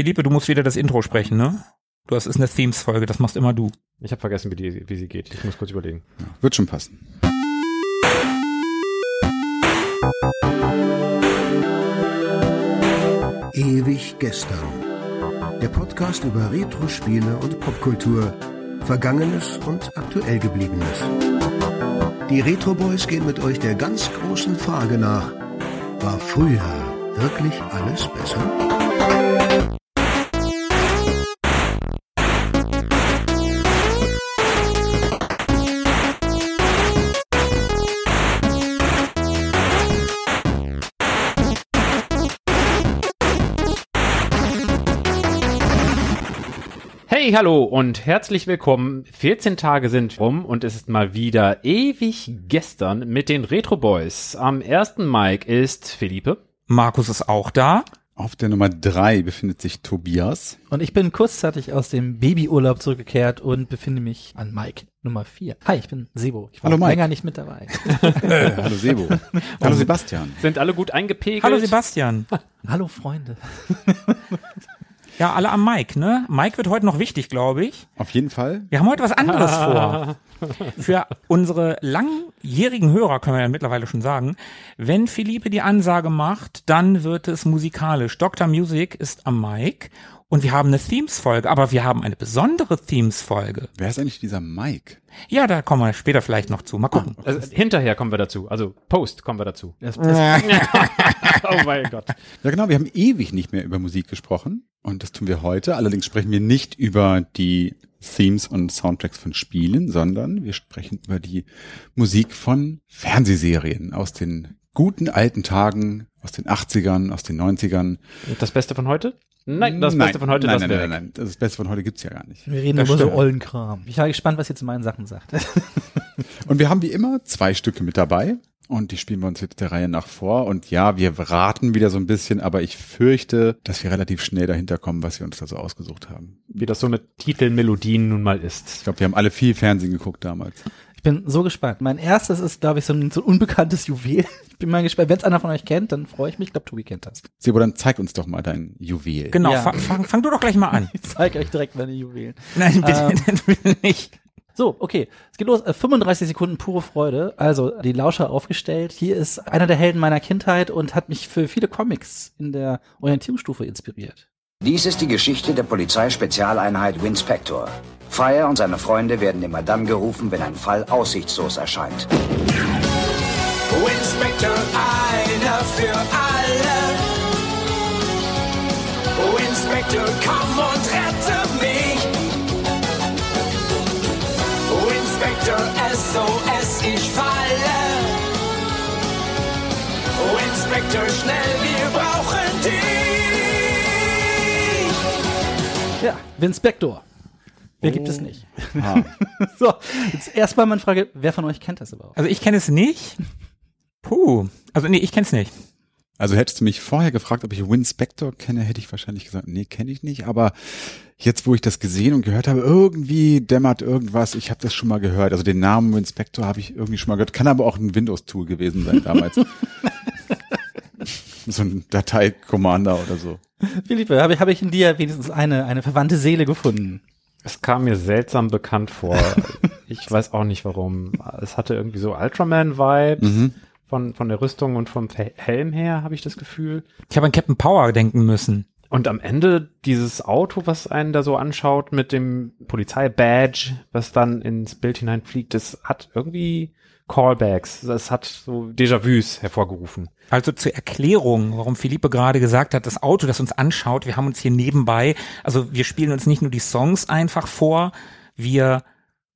Philippe, du musst wieder das Intro sprechen, ne? Du hast ist eine Themes-Folge, das machst immer du. Ich habe vergessen, wie, die, wie sie geht. Ich muss kurz überlegen. Ja, wird schon passen. Ewig gestern. Der Podcast über Retro-Spiele und Popkultur. Vergangenes und aktuell gebliebenes. Die Retro Boys gehen mit euch der ganz großen Frage nach. War früher wirklich alles besser? Hey, hallo und herzlich willkommen. 14 Tage sind rum und es ist mal wieder ewig gestern mit den Retro Boys. Am ersten Mic ist Philippe. Markus ist auch da. Auf der Nummer drei befindet sich Tobias. Und ich bin kurzzeitig aus dem Babyurlaub zurückgekehrt und befinde mich an Mike Nummer vier. Hi, ich bin Sebo. Ich war Hallo, Mike. länger nicht mit dabei. Hallo Sebo. hallo Sebastian. Sind alle gut eingepegelt? Hallo Sebastian. Hallo Freunde. Ja, alle am Mike, ne? Mike wird heute noch wichtig, glaube ich. Auf jeden Fall. Wir haben heute was anderes vor. Für unsere langjährigen Hörer können wir ja mittlerweile schon sagen, wenn Philippe die Ansage macht, dann wird es musikalisch. Dr. Music ist am Mike und wir haben eine Themes-Folge, aber wir haben eine besondere Themes-Folge. Wer ist eigentlich dieser Mike? Ja, da kommen wir später vielleicht noch zu. Mal gucken. Also, hinterher kommen wir dazu. Also Post kommen wir dazu. Das, das, oh mein Gott. Ja genau, wir haben ewig nicht mehr über Musik gesprochen und das tun wir heute. Allerdings sprechen wir nicht über die Themes und Soundtracks von Spielen, sondern wir sprechen über die Musik von Fernsehserien aus den guten alten Tagen, aus den 80ern, aus den 90ern. Und das Beste von heute? Nein, das Beste von heute, nein, das nein, nein, nein, Das Beste von heute gibt's ja gar nicht. wir reden Das über so stimmt. ollen Kram. Ich war gespannt, was ihr zu meinen Sachen sagt. Und wir haben wie immer zwei Stücke mit dabei und die spielen wir uns jetzt der Reihe nach vor. Und ja, wir raten wieder so ein bisschen, aber ich fürchte, dass wir relativ schnell dahinter kommen, was wir uns da so ausgesucht haben. Wie das so mit Titelmelodien nun mal Ich ist. glaube, wir haben alle viel Fernsehen geguckt damals. Ich bin so gespannt. Mein erstes ist, glaube ich, so ein, so ein unbekanntes Juwel. Ich bin mal gespannt. Wenn es einer von euch kennt, dann freue ich mich. Ich glaube, Tobi kennt das. Sebo, dann zeig uns doch mal dein Juwel. Genau, Ja. fang, fang, fang du doch gleich mal an. Ich zeige euch direkt meine Juwelen. Nein, bitte, bitte nicht. So, okay. Es geht los. Äh, 35 Sekunden pure Freude. Also die Lauscher aufgestellt. Hier ist einer der Helden meiner Kindheit und hat mich für viele Comics in der Orientierungsstufe inspiriert. Dies ist die Geschichte der Polizeispezialeinheit Winspector. Fire und seine Freunde werden immer dann gerufen, wenn ein Fall aussichtslos erscheint. Winspector, einer für alle. Winspector, komm und rette mich. Winspector, SOS, ich falle. Winspector, schnell, wir brauchen dich. Ja, Vinspector. Wer gibt es nicht? Ah, So, jetzt erstmal meine Frage, wer von euch kennt das überhaupt? Also ich kenne es nicht. Puh. Also nee, ich kenne es nicht. also hättest du mich vorher gefragt, ob ich Win Spector kenne, hätte ich wahrscheinlich gesagt, nee, kenne ich nicht. Aber jetzt, wo ich das gesehen und gehört habe, irgendwie dämmert irgendwas. Ich habe das schon mal gehört. Also den Namen Win Spector habe ich irgendwie schon mal gehört. Kann aber auch ein Windows-Tool gewesen sein damals. so ein Datei-Commander oder so. Philippe, habe ich, habe ich in dir wenigstens eine, eine verwandte Seele gefunden? Es kam mir seltsam bekannt vor. ich weiß auch nicht warum. Es hatte irgendwie so Ultraman-Vibes. Mhm. Von, von der Rüstung und vom Helm her, habe ich das Gefühl. Ich habe an Captain Power denken müssen. Und am Ende dieses Auto, was einen da so anschaut mit dem Polizeibadge, was dann ins Bild hineinfliegt, das hat irgendwie Callbacks. Das hat so Déjà-vus hervorgerufen. Also zur Erklärung, warum Philippe gerade gesagt hat, das Auto, das uns anschaut, wir haben uns hier nebenbei, also wir spielen uns nicht nur die Songs einfach vor, wir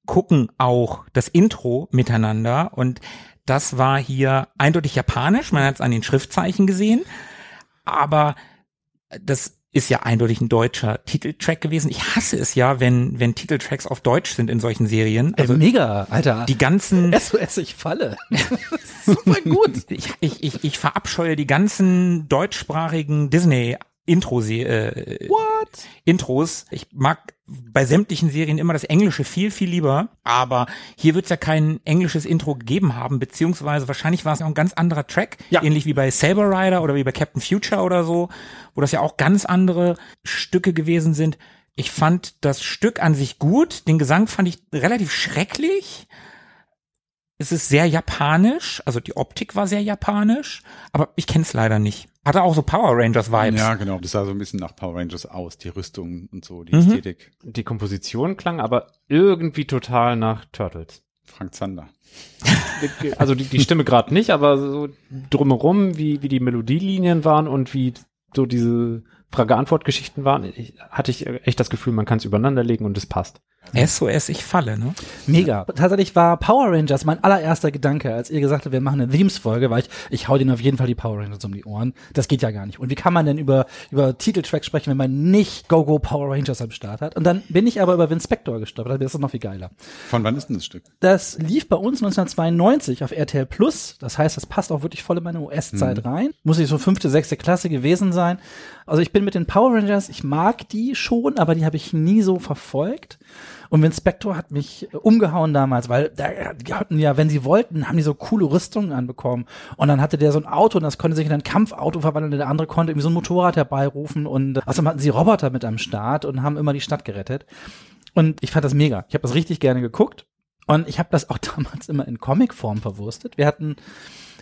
gucken auch das Intro miteinander und das war hier eindeutig japanisch, man hat es an den Schriftzeichen gesehen, aber das ist ja eindeutig ein deutscher Titeltrack gewesen. Ich hasse es ja, wenn, wenn Titeltracks auf Deutsch sind in solchen Serien. Also Also mega, Alter. die ganzen SOS, ich falle. Super gut. ich, ich, ich, ich verabscheue die ganzen deutschsprachigen Disney Intro äh, Intros. Ich mag bei sämtlichen Serien immer das Englische viel, viel lieber. Aber hier wird es ja kein englisches Intro gegeben haben, beziehungsweise wahrscheinlich war es auch ein ganz anderer Track. Ja. Ähnlich wie bei Saber Rider oder wie bei Captain Future oder so, wo das ja auch ganz andere Stücke gewesen sind. Ich fand das Stück an sich gut. Den Gesang fand ich relativ schrecklich. Es ist sehr japanisch, also die Optik war sehr japanisch, aber ich kenne es leider nicht. Hatte auch so Power Rangers Vibes. Ja, genau. Das sah so ein bisschen nach Power Rangers aus, die Rüstung und so, die Mhm. Ästhetik. Die Komposition klang aber irgendwie total nach Turtles. Frank Zander. Also die, die Stimme gerade nicht, aber so drumherum, wie, wie die Melodielinien waren und wie so diese Frage-Antwort-Geschichten waren, ich, hatte ich echt das Gefühl, man kann es übereinander legen und es passt. SOS, ich falle, ne? Mega. Tatsächlich war Power Rangers mein allererster Gedanke, als ihr gesagt habt, wir machen eine Themes-Folge, weil ich, ich hau denen auf jeden Fall die Power Rangers um die Ohren. Das geht ja gar nicht. Und wie kann man denn über, über Titeltracks sprechen, wenn man nicht Go Go Power Rangers am Start hat? Und dann bin ich aber über Vince Spector gestolpert. Das ist noch viel geiler. Von wann ist denn das Stück? Das lief bei uns 1992 auf RTL Plus. Das heißt, das passt auch wirklich voll in meine US-Zeit rein. Muss ich so fünfte, sechste Klasse gewesen sein. Also ich bin mit den Power Rangers, ich mag die schon, aber die habe ich nie so verfolgt. Und Vince Spector hat mich äh, umgehauen damals, weil die hatten ja, wenn sie wollten, haben die so coole Rüstungen anbekommen. Und dann hatte der so ein Auto und das konnte sich in ein Kampfauto verwandeln. und Der andere konnte irgendwie so ein Motorrad herbeirufen. Und außerdem hatten sie Roboter mit am Start und haben immer die Stadt gerettet. Und ich fand das mega. Ich habe das richtig gerne geguckt. Und ich habe das auch damals immer in Comicform verwurstet. Wir hatten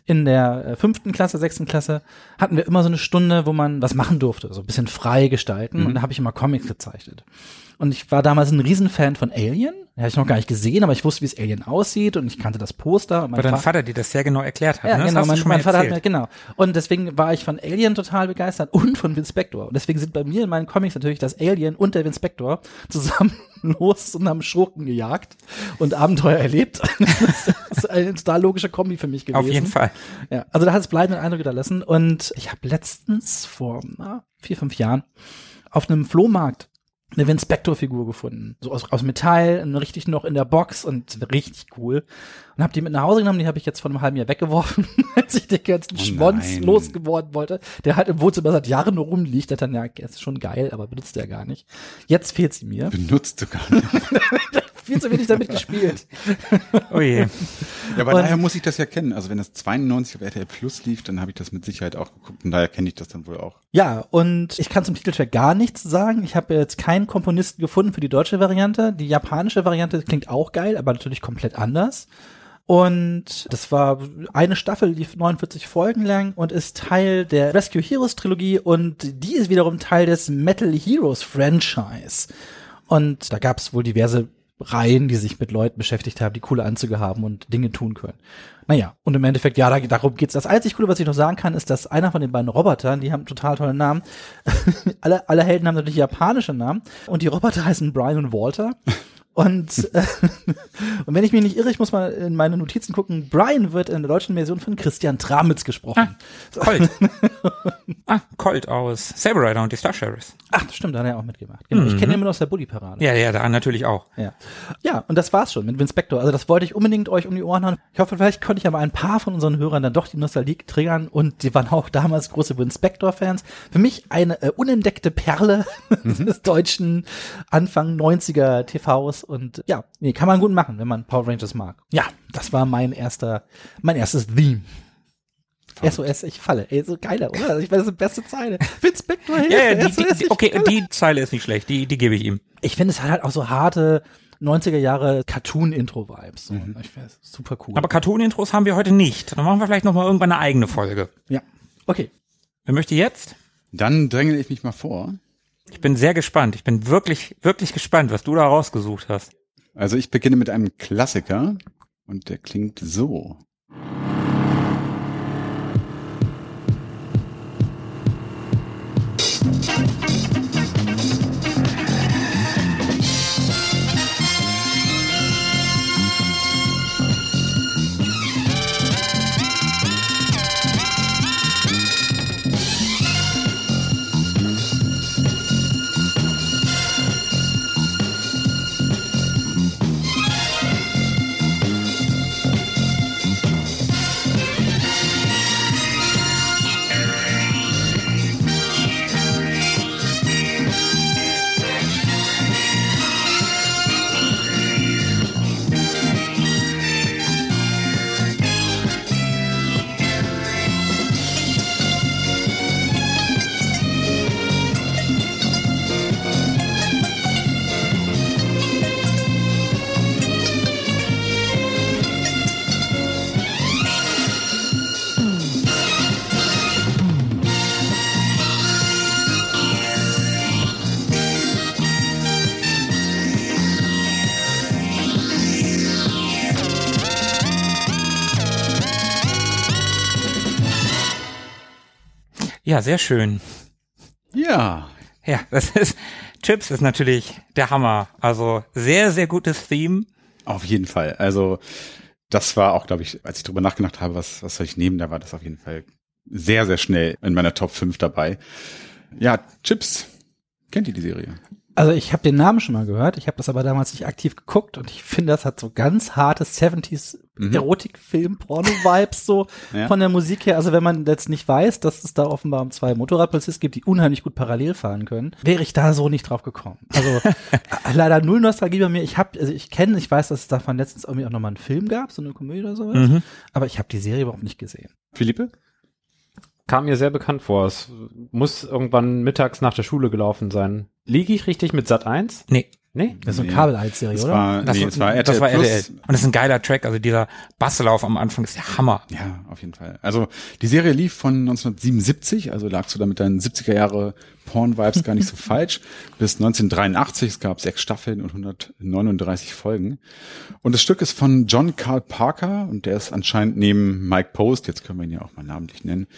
in der äh, fünften Klasse, sechsten Klasse hatten wir immer so eine Stunde, wo man was machen durfte, so ein bisschen frei gestalten. Und da habe ich immer Comics gezeichnet. Und ich war damals ein Riesenfan von Alien. Den habe ich noch gar nicht gesehen, aber ich wusste, wie es Alien aussieht und ich kannte das Poster. Und mein Weil dein Vater- dir das sehr genau erklärt hat. ja, ne? Genau. Mein, mein Vater hat mir, genau. Und deswegen war ich von Alien total begeistert und von Vinspector. Und deswegen sind bei mir in meinen Comics natürlich das Alien und der Vinspector zusammen los und haben Schurken gejagt und Abenteuer erlebt. das ist eine total logische Kombi für mich gewesen. Auf jeden Fall. Ja, also da hat es bleibenden Eindruck hinterlassen. Und ich habe letztens vor na, vier, fünf Jahren auf einem Flohmarkt eine Vinspector-Figur gefunden. So aus, aus Metall, richtig noch in der Box und richtig cool. Und habe die mit nach Hause genommen, die habe ich jetzt vor einem halben Jahr weggeworfen, als ich den ganzen Oh Schmonz losgeworden wollte, der halt im Wohnzimmer seit Jahren nur rumliegt. Der dann, ja, ist schon geil, aber benutzt er gar nicht. Jetzt fehlt sie mir. Benutzt du gar nicht. Viel zu wenig damit gespielt. Oh je. Ja, aber Und- daher muss ich das ja kennen. Also wenn das 92 auf RTL Plus lief, dann habe ich das mit Sicherheit auch geguckt und daher kenne ich das dann wohl auch. Ja, und ich kann zum Titeltrack gar nichts sagen. Ich habe jetzt keinen Komponisten gefunden für die deutsche Variante. Die japanische Variante klingt auch geil, aber natürlich komplett anders. Und das war eine Staffel, lief 49 Folgen lang und ist Teil der Rescue Heroes Trilogie und die ist wiederum Teil des Metal Heroes Franchise. Und da gab es wohl diverse Reihen, die sich mit Leuten beschäftigt haben, die coole Anzüge haben und Dinge tun können. Naja, und im Endeffekt, ja, da, darum geht's. Das einzig Coole, was ich noch sagen kann, ist, dass einer von den beiden Robotern, die haben total tolle Namen. alle, alle Helden haben natürlich japanische Namen. Und die Roboter heißen Brian und Walter. Und, äh, und wenn ich mich nicht irre, ich muss mal in meine Notizen gucken, Brian wird in der deutschen Version von Christian Tramitz gesprochen. Colt. ah, Colt aus Saber Rider und die Star Sheriffs. Ach, das stimmt, da hat er auch mitgemacht. Genau, ich kenne ihn immer noch aus der Bully-Parade. Ja, ja, da natürlich auch. Ja. ja, und das war's schon mit Vinspector. Also das wollte ich unbedingt euch um die Ohren hauen. Ich hoffe, vielleicht konnte ich aber ein paar von unseren Hörern dann doch die Nostalgie triggern und die waren auch damals große Vinspector-Fans. Für mich eine äh, unentdeckte Perle des deutschen Anfang 90er TVs und ja, nee, kann man gut machen, wenn man Power Rangers mag. Ja, das war mein erster, mein erstes Theme. SOS, ich falle. Ey, so geiler, oder? Ich weiß, das ist die beste Zeile. Vinspector, Hilfe, Ja, ja, die, SOS, die, ich okay, falle. die Zeile ist nicht schlecht, die, die gebe ich ihm. ich finde, es hat halt auch so harte 90er Jahre Cartoon-Intro-Vibes. So. Ich finde es super cool. Aber Cartoon-Intros haben wir heute nicht. Dann machen wir vielleicht noch mal irgendwann eine eigene Folge. ja. Okay. Wer möchte jetzt? Dann dränge ich mich mal vor. Ich bin sehr gespannt. Ich bin wirklich, wirklich gespannt, was du da rausgesucht hast. Also ich beginne mit einem Klassiker und der klingt so. Ja, sehr schön. Ja, Ja, das ist, Chips ist natürlich der Hammer. Also sehr, sehr gutes Theme. auf jeden Fall. Also das war auch, glaube ich, als ich drüber nachgedacht habe, was, was soll ich nehmen, da war das auf jeden Fall sehr, sehr schnell in meiner Top 5 dabei. Ja, Chips. Kennt ihr die Serie? Also ich habe den Namen schon mal gehört, ich habe das aber damals nicht aktiv geguckt und ich finde, das hat so ganz hartes 70s Mhm. Erotikfilm, Porno-Vibes so Ja. von der Musik her. Also wenn man jetzt nicht weiß, dass es da offenbar um zwei Motorradpolizisten gibt, die unheimlich gut parallel fahren können, wäre ich da so nicht drauf gekommen. Also äh, leider null Nostalgie bei mir. Ich habe, also ich kenne, ich weiß, dass es davon letztens irgendwie auch nochmal einen Film gab, so eine Komödie oder sowas, Mhm. aber ich habe die Serie überhaupt nicht gesehen. Philippe? Kam mir sehr bekannt vor. Es muss irgendwann mittags nach der Schule gelaufen sein. Liege ich richtig mit Sat 1? Nee, Nee? Das ist so eine Nee. Kabel-Serie, Das oder? war, das, nee, war, es war RTL das war. RTL. Und das ist ein geiler Track. Also dieser Basslauf am Anfang ist der Hammer. Ja, auf jeden Fall. Also die Serie lief von 1977, also lagst du da mit deinen 70er Jahre Porn-Vibes gar nicht so falsch, bis 1983. Es gab sechs Staffeln und 139 Folgen. Und das Stück ist von John Carl Parker und der ist anscheinend neben Mike Post, jetzt können wir ihn ja auch mal namentlich nennen,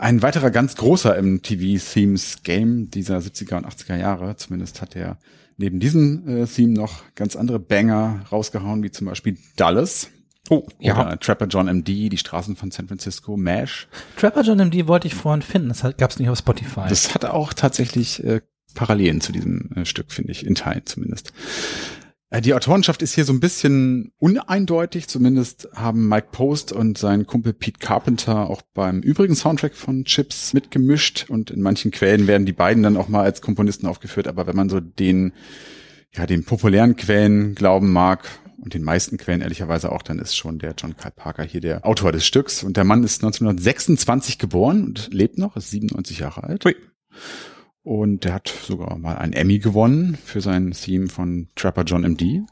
ein weiterer ganz großer im TV-Themes-Game dieser 70er und 80er Jahre. Zumindest hat er neben diesem äh, Theme noch ganz andere Banger rausgehauen, wie zum Beispiel Dallas. Oh, ja. Oder Trapper John MD, die Straßen von San Francisco, MASH. Trapper John MD wollte ich vorhin finden, das gab es nicht auf Spotify. Das hat auch tatsächlich äh, Parallelen zu diesem äh, Stück, finde ich, in Teilen zumindest. Äh, die Autorenschaft ist hier so ein bisschen uneindeutig. Zumindest haben Mike Post und sein Kumpel Pete Carpenter auch beim übrigen Soundtrack von Chips mitgemischt und in manchen Quellen werden die beiden dann auch mal als Komponisten aufgeführt. Aber wenn man so den, ja, den populären Quellen glauben mag und den meisten Quellen ehrlicherweise auch, dann ist schon der John Carl Parker hier der Autor des Stücks. Und der Mann ist 1926 geboren und lebt noch, ist 97 Jahre alt. Ui. Und der hat sogar mal einen Emmy gewonnen für sein Theme von Trapper John MD.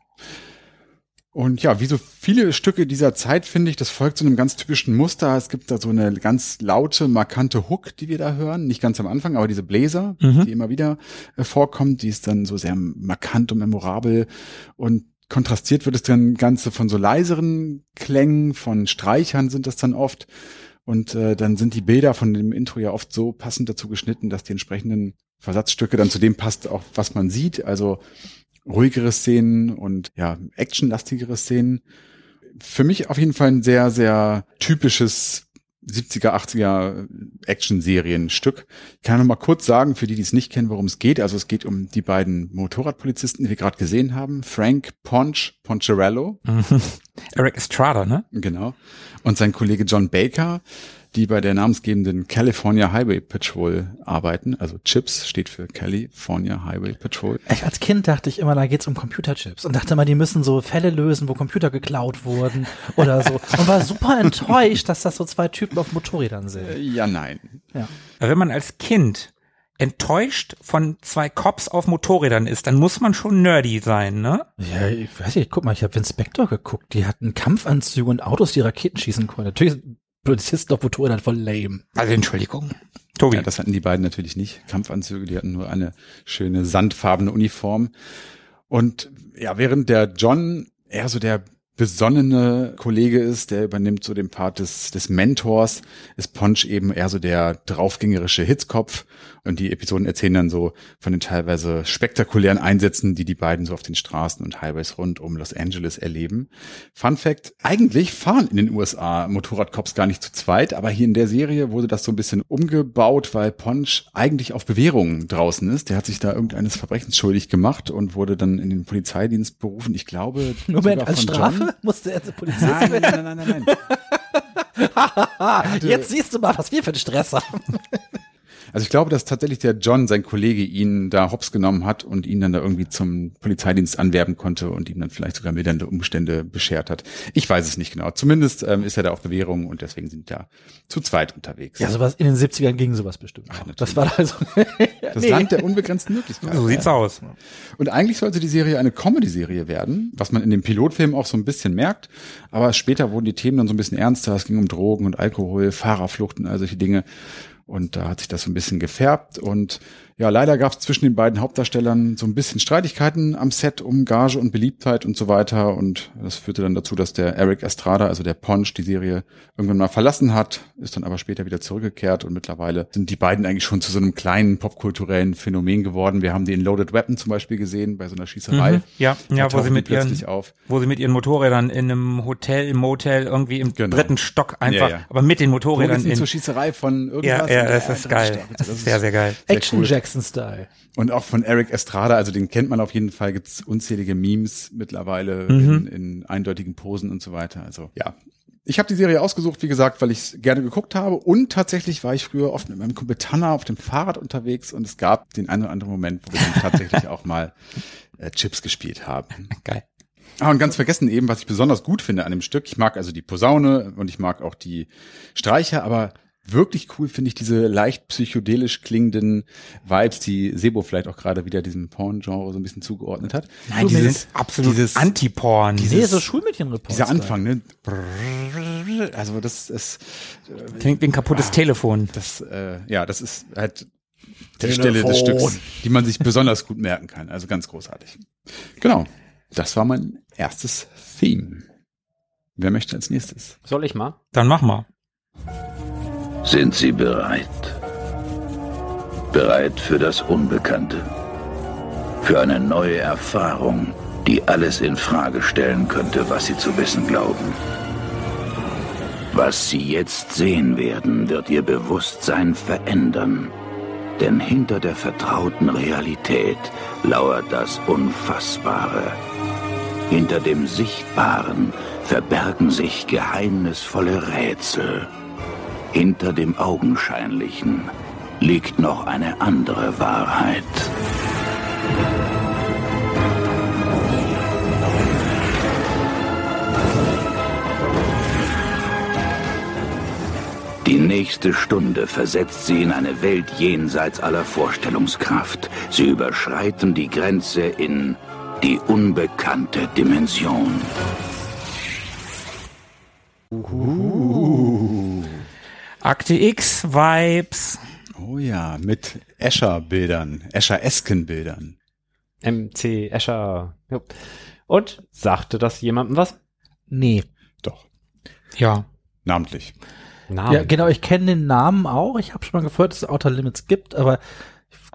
Und ja, wie so viele Stücke dieser Zeit finde ich, das folgt so einem ganz typischen Muster. Es gibt da so eine ganz laute, markante Hook, die wir da hören. Nicht ganz am Anfang, aber diese Bläser, Mhm. die immer wieder äh, vorkommt, die ist dann so sehr markant und memorabel. Und kontrastiert wird es dann Ganze von so leiseren Klängen, von Streichern sind das dann oft. Und äh, dann sind die Bilder von dem Intro ja oft so passend dazu geschnitten, dass die entsprechenden Versatzstücke dann zu dem passt, auch was man sieht. Also ruhigere Szenen und ja, actionlastigere Szenen. Für mich auf jeden Fall ein sehr, sehr typisches 70er, 80er Action-Serienstück. Ich kann noch mal kurz sagen, für die, die es nicht kennen, worum es geht. Also es geht um die beiden Motorradpolizisten, die wir gerade gesehen haben. Frank Ponch Poncherello. Eric Estrada, ne? Genau. Und sein Kollege John Baker, die bei der namensgebenden California Highway Patrol arbeiten. Also CHIPS steht für California Highway Patrol. Ich, als Kind dachte ich immer, da geht's um Computerchips und dachte immer, die müssen so Fälle lösen, wo Computer geklaut wurden oder so. Und war super enttäuscht, dass das so zwei Typen auf Motorrädern sind. Ja, nein. Ja. Wenn man als Kind enttäuscht von zwei Cops auf Motorrädern ist, dann muss man schon nerdy sein, ne? Ja, ich weiß nicht, guck mal, ich habe Inspector geguckt. Die hatten Kampfanzüge und Autos, die Raketen schießen konnten. Natürlich sind Polizisten auf Motorrädern voll lame. Also Entschuldigung. Tobi. Ja, das hatten die beiden natürlich nicht. Kampfanzüge, die hatten nur eine schöne sandfarbene Uniform. Und ja, während der John eher so der besonnene Kollege ist, der übernimmt so den Part des, des Mentors, ist Ponch eben eher so der draufgängerische Hitzkopf. Und die Episoden erzählen dann so von den teilweise spektakulären Einsätzen, die die beiden so auf den Straßen und Highways rund um Los Angeles erleben. Fun Fact, eigentlich fahren in den USA Motorradcops gar nicht zu zweit, aber hier in der Serie wurde das so ein bisschen umgebaut, weil Ponch eigentlich auf Bewährung draußen ist. Der hat sich da irgendeines Verbrechens schuldig gemacht und wurde dann in den Polizeidienst berufen. Ich glaube, Moment, als Strafe John. musste er zur Polizei. Nein, nein, nein, nein, nein, nein. Jetzt siehst du mal, was wir für einen Stress haben. Also ich glaube, dass tatsächlich der John, sein Kollege, ihn da hops genommen hat und ihn dann da irgendwie zum Polizeidienst anwerben konnte und ihm dann vielleicht sogar mildernde Umstände beschert hat. Ich weiß es nicht genau. Zumindest ähm, ist er da auf Bewährung und deswegen sind da zu zweit unterwegs. Ja, sowas in den 70ern ging sowas bestimmt. Ach, das war also. das nee. Land der unbegrenzten Möglichkeiten. So sieht's aus. Und eigentlich sollte die Serie eine Comedy-Serie werden, was man in dem Pilotfilm auch so ein bisschen merkt. Aber später wurden die Themen dann so ein bisschen ernster. Es ging um Drogen und Alkohol, Fahrerfluchten, all solche Dinge. Und da hat sich das so ein bisschen gefärbt. Und ja, leider gab es zwischen den beiden Hauptdarstellern so ein bisschen Streitigkeiten am Set um Gage und Beliebtheit und so weiter. Und das führte dann dazu, dass der Eric Estrada, also der Ponch, die Serie irgendwann mal verlassen hat, ist dann aber später wieder zurückgekehrt. Und mittlerweile sind die beiden eigentlich schon zu so einem kleinen popkulturellen Phänomen geworden. Wir haben die in Loaded Weapon zum Beispiel gesehen, bei so einer Schießerei. Mhm. Ja, Da ja, wo sie mit ihren, auf. wo sie mit ihren Motorrädern in einem Hotel, im Motel irgendwie im Genau. dritten Stock einfach, Ja, ja. aber mit den Motorrädern in, zur Schießerei von irgendwas? ja, Und ja, das ist geil. Stock. Das ist sehr, sehr geil. Sehr Action cool. Jackson-Style. Und auch von Eric Estrada, also den kennt man auf jeden Fall, gibt's unzählige Memes mittlerweile Mhm. in, in eindeutigen Posen und so weiter. Also ja. Ich habe die Serie ausgesucht, wie gesagt, weil ich es gerne geguckt habe. Und tatsächlich war ich früher oft mit meinem Kumpel Tanner auf dem Fahrrad unterwegs und es gab den einen oder anderen Moment, wo wir dann tatsächlich auch mal äh, Chips gespielt haben. Geil. Ah, und ganz vergessen eben, was ich besonders gut finde an dem Stück. Ich mag also die Posaune und ich mag auch die Streicher, aber wirklich cool finde ich diese leicht psychedelisch klingenden Vibes, die Sebo vielleicht auch gerade wieder diesem Porn-Genre so ein bisschen zugeordnet hat. Nein, die Dieses- sind absolut dieses- Anti-Porn. Nee, so Schulmädchenreport. Dieser Anfang, ne? Also das ist, Klingt wie ein kaputtes Telefon. das, äh, ja, das ist halt die. Stelle des Stücks, die man sich besonders gut merken kann. Also ganz großartig. Genau. Das war mein erstes Theme. Wer möchte als nächstes? Soll ich mal? Dann mach mal. Sind Sie bereit? Bereit für das Unbekannte? Für eine neue Erfahrung, die alles in Frage stellen könnte, was Sie zu wissen glauben? Was Sie jetzt sehen werden, wird Ihr Bewusstsein verändern. Denn hinter der vertrauten Realität lauert das Unfassbare. Hinter dem Sichtbaren verbergen sich geheimnisvolle Rätsel. Hinter dem Augenscheinlichen liegt noch eine andere Wahrheit. Die nächste Stunde versetzt sie in eine Welt jenseits aller Vorstellungskraft. Sie überschreiten die Grenze in die unbekannte Dimension. Akte X, Vibes. Oh ja, mit Escher-Bildern, Escher-esken-Bildern. MC Escher. Jo. Und sagte das jemandem was? Nee. Doch, Ja. namentlich. Namen. Ja, genau, ich kenne den Namen auch. Ich habe schon mal gehört, dass es Outer Limits gibt, aber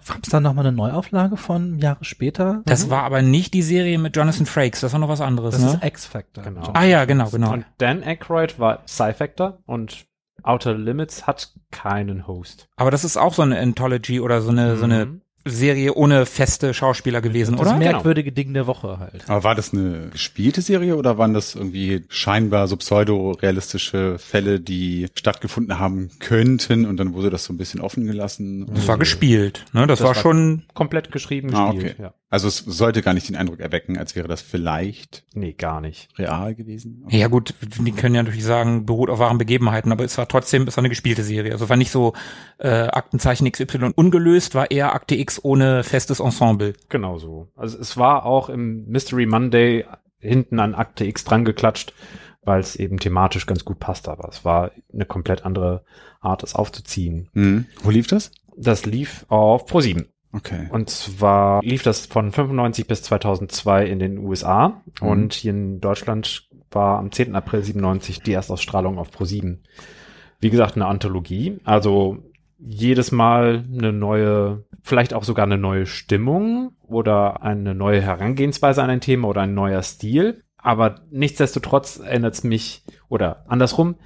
gab es da nochmal eine Neuauflage von Jahre später? Das war aber nicht die Serie mit Jonathan Frakes, das war noch was anderes, das ne? ist X-Factor. Genau. ah ja, genau, genau. Und Dan Aykroyd war Sci-Factor und Outer Limits hat keinen Host. Aber das ist auch so eine Anthology oder so eine, so eine Mhm. Serie ohne feste Schauspieler gewesen, Das oder? merkwürdige Ding der Woche halt. Aber war das eine gespielte Serie oder waren das irgendwie scheinbar so pseudo-realistische Fälle, die stattgefunden haben könnten und dann wurde das so ein bisschen offen gelassen? Das war gespielt, ne? Das, Das war war- schon, Komplett geschrieben, Ah, gespielt. okay. Ja. Also es sollte gar nicht den Eindruck erwecken, als wäre das vielleicht Nee, gar nicht. real gewesen. ja gut, die können ja natürlich sagen, beruht auf wahren Begebenheiten, aber es war trotzdem, es war eine gespielte Serie. Also war nicht so äh, Aktenzeichen XY ungelöst, war eher Akte X ohne festes Ensemble. Genau so. Also es war auch im Mystery Monday hinten an Akte X dran geklatscht, weil es eben thematisch ganz gut passt, aber es war eine komplett andere Art, es aufzuziehen. Hm. Wo lief das? Das lief auf Pro7. Okay. Und zwar lief das von 95 bis 2002 in den USA Mhm. und hier in Deutschland war am 10. April 97 die Erstausstrahlung auf Pro7. Wie gesagt, eine Anthologie, also jedes Mal eine neue, vielleicht auch sogar eine neue Stimmung oder eine neue Herangehensweise an ein Thema oder ein neuer Stil. Aber nichtsdestotrotz erinnert es mich, oder andersrum,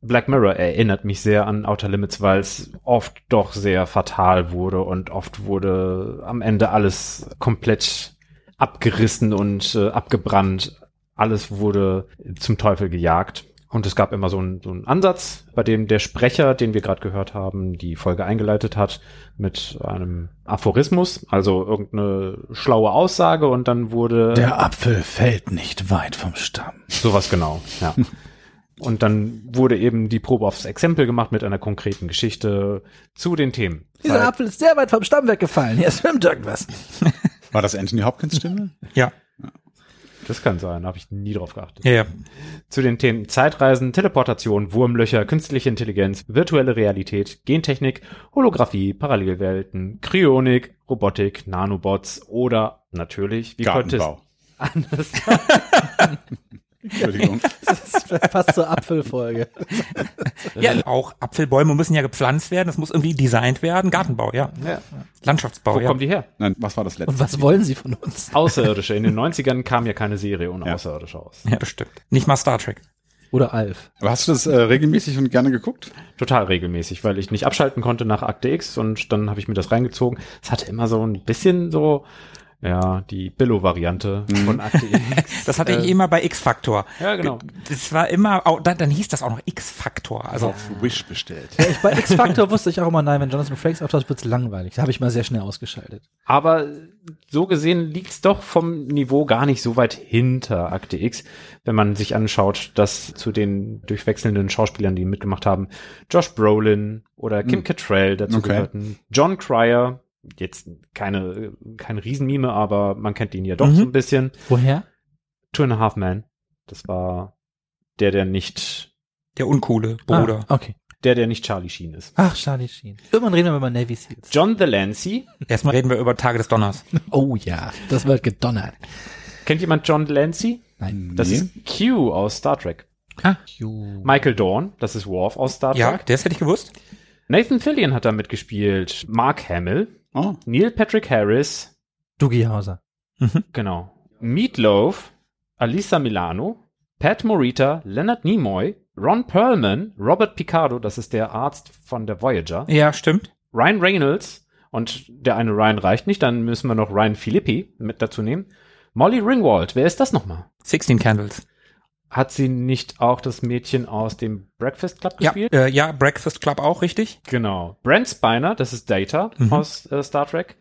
Black Mirror erinnert mich sehr an Outer Limits, weil es oft doch sehr fatal wurde und oft wurde am Ende alles komplett abgerissen und äh, abgebrannt. Alles wurde zum Teufel gejagt. Und es gab immer so einen, so einen Ansatz, bei dem der Sprecher, den wir gerade gehört haben, die Folge eingeleitet hat mit einem Aphorismus, also irgendeine schlaue Aussage und dann wurde Der Apfel fällt nicht weit vom Stamm. Sowas genau, ja. Und dann wurde eben die Probe aufs Exempel gemacht mit einer konkreten Geschichte zu den Themen. Dieser Weil- Apfel ist sehr weit vom Stamm weggefallen. Hier schwimmt irgendwas. War das Anthony Hopkins Stimme? Ja. Das kann sein, habe ich nie drauf geachtet. Ja, ja. Zu den Themen Zeitreisen, Teleportation, Wurmlöcher, künstliche Intelligenz, virtuelle Realität, Gentechnik, Holographie, Parallelwelten, Kryonik, Robotik, Nanobots oder natürlich, wie könnte es Gartenbau. anders Entschuldigung. Das ist fast zur Apfelfolge. ja, auch Apfelbäume müssen ja gepflanzt werden, das muss irgendwie designt werden. Gartenbau, ja. ja. Landschaftsbau, Wo ja. kommen die her? Nein, was war das letzte? Und was wollen Sie von uns? Außerirdische. In den 90ern kam ja keine Serie ohne Ja. Außerirdische aus. Ja, das stimmt. Nicht mal Star Trek. Oder Alf. Aber hast du das äh, regelmäßig und gerne geguckt? Total regelmäßig, weil ich nicht abschalten konnte nach Akte X und dann habe ich mir das reingezogen. Es hatte immer so ein bisschen so, ja, die Billo-Variante von Akte X. Das hatte ich Äh, immer bei X-Factor. Ja, genau. Das war immer, auch, dann, dann hieß das auch noch X-Factor. Also, Auf Wish bestellt. Ja, ich, bei X-Factor wusste ich auch immer, nein, wenn Jonathan Frakes auftaucht, wird's langweilig. Da habe ich mal sehr schnell ausgeschaltet. Aber so gesehen liegt's doch vom Niveau gar nicht so weit hinter Akte X, wenn man sich anschaut, dass zu den durchwechselnden Schauspielern, die mitgemacht haben, Josh Brolin oder Kim Hm. Cattrall dazu Okay. gehörten, John Cryer, jetzt keine, kein Riesenmime, aber man kennt ihn ja doch Mhm. so ein bisschen, Woher? Two and a Half Men, das war der, der nicht, der uncoole Bruder. Ah, okay. der, der nicht Charlie Sheen ist. Ach, Charlie Sheen. Irgendwann reden wir über Navy Seals. John Delancey, Erstmal reden wir über Tage des Donners. Oh ja, das wird gedonnert. kennt jemand John Delancey? Nein. Das Nee. ist Q aus Star Trek. Ju. Michael Dorn, das ist Worf aus Star Trek. Ja, das hätte ich gewusst. Nathan Fillion hat da mitgespielt. Mark Hamill, Oh, Neil Patrick Harris, Dougie Hauser. genau. Meatloaf, Alisa Milano, Pat Morita, Leonard Nimoy, Ron Perlman, Robert Picardo, das ist der Arzt von der Voyager, Ja, stimmt. Ryan Reynolds und der eine Ryan reicht nicht, dann müssen wir noch Ryan Philippi mit dazu nehmen. Molly Ringwald, wer ist das nochmal? 16 Candles. Hat sie nicht auch das Mädchen aus dem Breakfast Club Ja, gespielt? äh, ja, Breakfast Club auch, richtig? Genau. Brent Spiner, das ist Data Mhm. aus äh, Star Trek.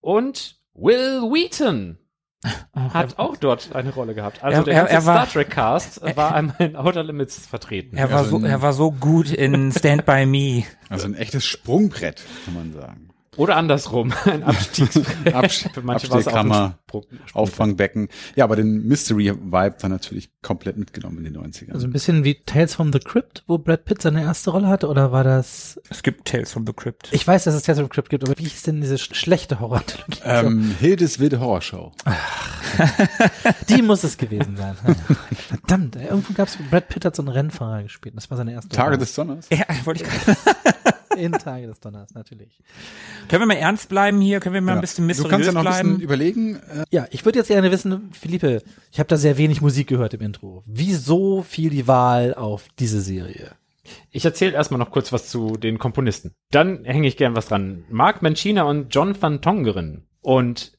Und Will Wheaton hat auch dort eine Rolle gehabt. Also Er- der er- ganze er war- Star Trek Cast war einmal in Outer Limits vertreten. Er war, Also so, ein- er war so gut in Stand By Me. also ein echtes Sprungbrett, kann man sagen. Oder andersrum, ein Abstiegsbrett. Absch- Für manche war es auch ein Abstellkammer, Sprung- Sprungbrett. Auffangbecken. Ja, aber den Mystery-Vibe dann natürlich komplett mitgenommen in den 90ern. Also ein bisschen wie Tales from the Crypt, wo Brad Pitt seine erste Rolle hatte, oder war das? Es gibt Tales from the Crypt. Ich weiß, dass es Tales from the Crypt gibt, aber wie hieß denn diese sch schlechte Horror-Trilogie? ähm, Hildes wilde Horrorshow. Die muss es gewesen sein. Verdammt, ey, irgendwo gab's, Brad Pitt hat so einen Rennfahrer gespielt. Das war seine erste Tage Rolle. des Donners. Ja, wollte ich gerade. In Tage des Donners, natürlich. Können wir mal ernst bleiben hier? Können wir mal Ja. ein bisschen du mysteriös kannst ja noch ein bisschen bleiben? überlegen. Äh, Ja, ich würde jetzt gerne wissen, Philippe, ich habe da sehr wenig Musik gehört im Intro. Wieso fiel die Wahl auf diese Serie? Ich erzähle erstmal noch kurz was zu den Komponisten. Dann hänge ich gern was dran. Mark Mancina und John van Tongeren. Und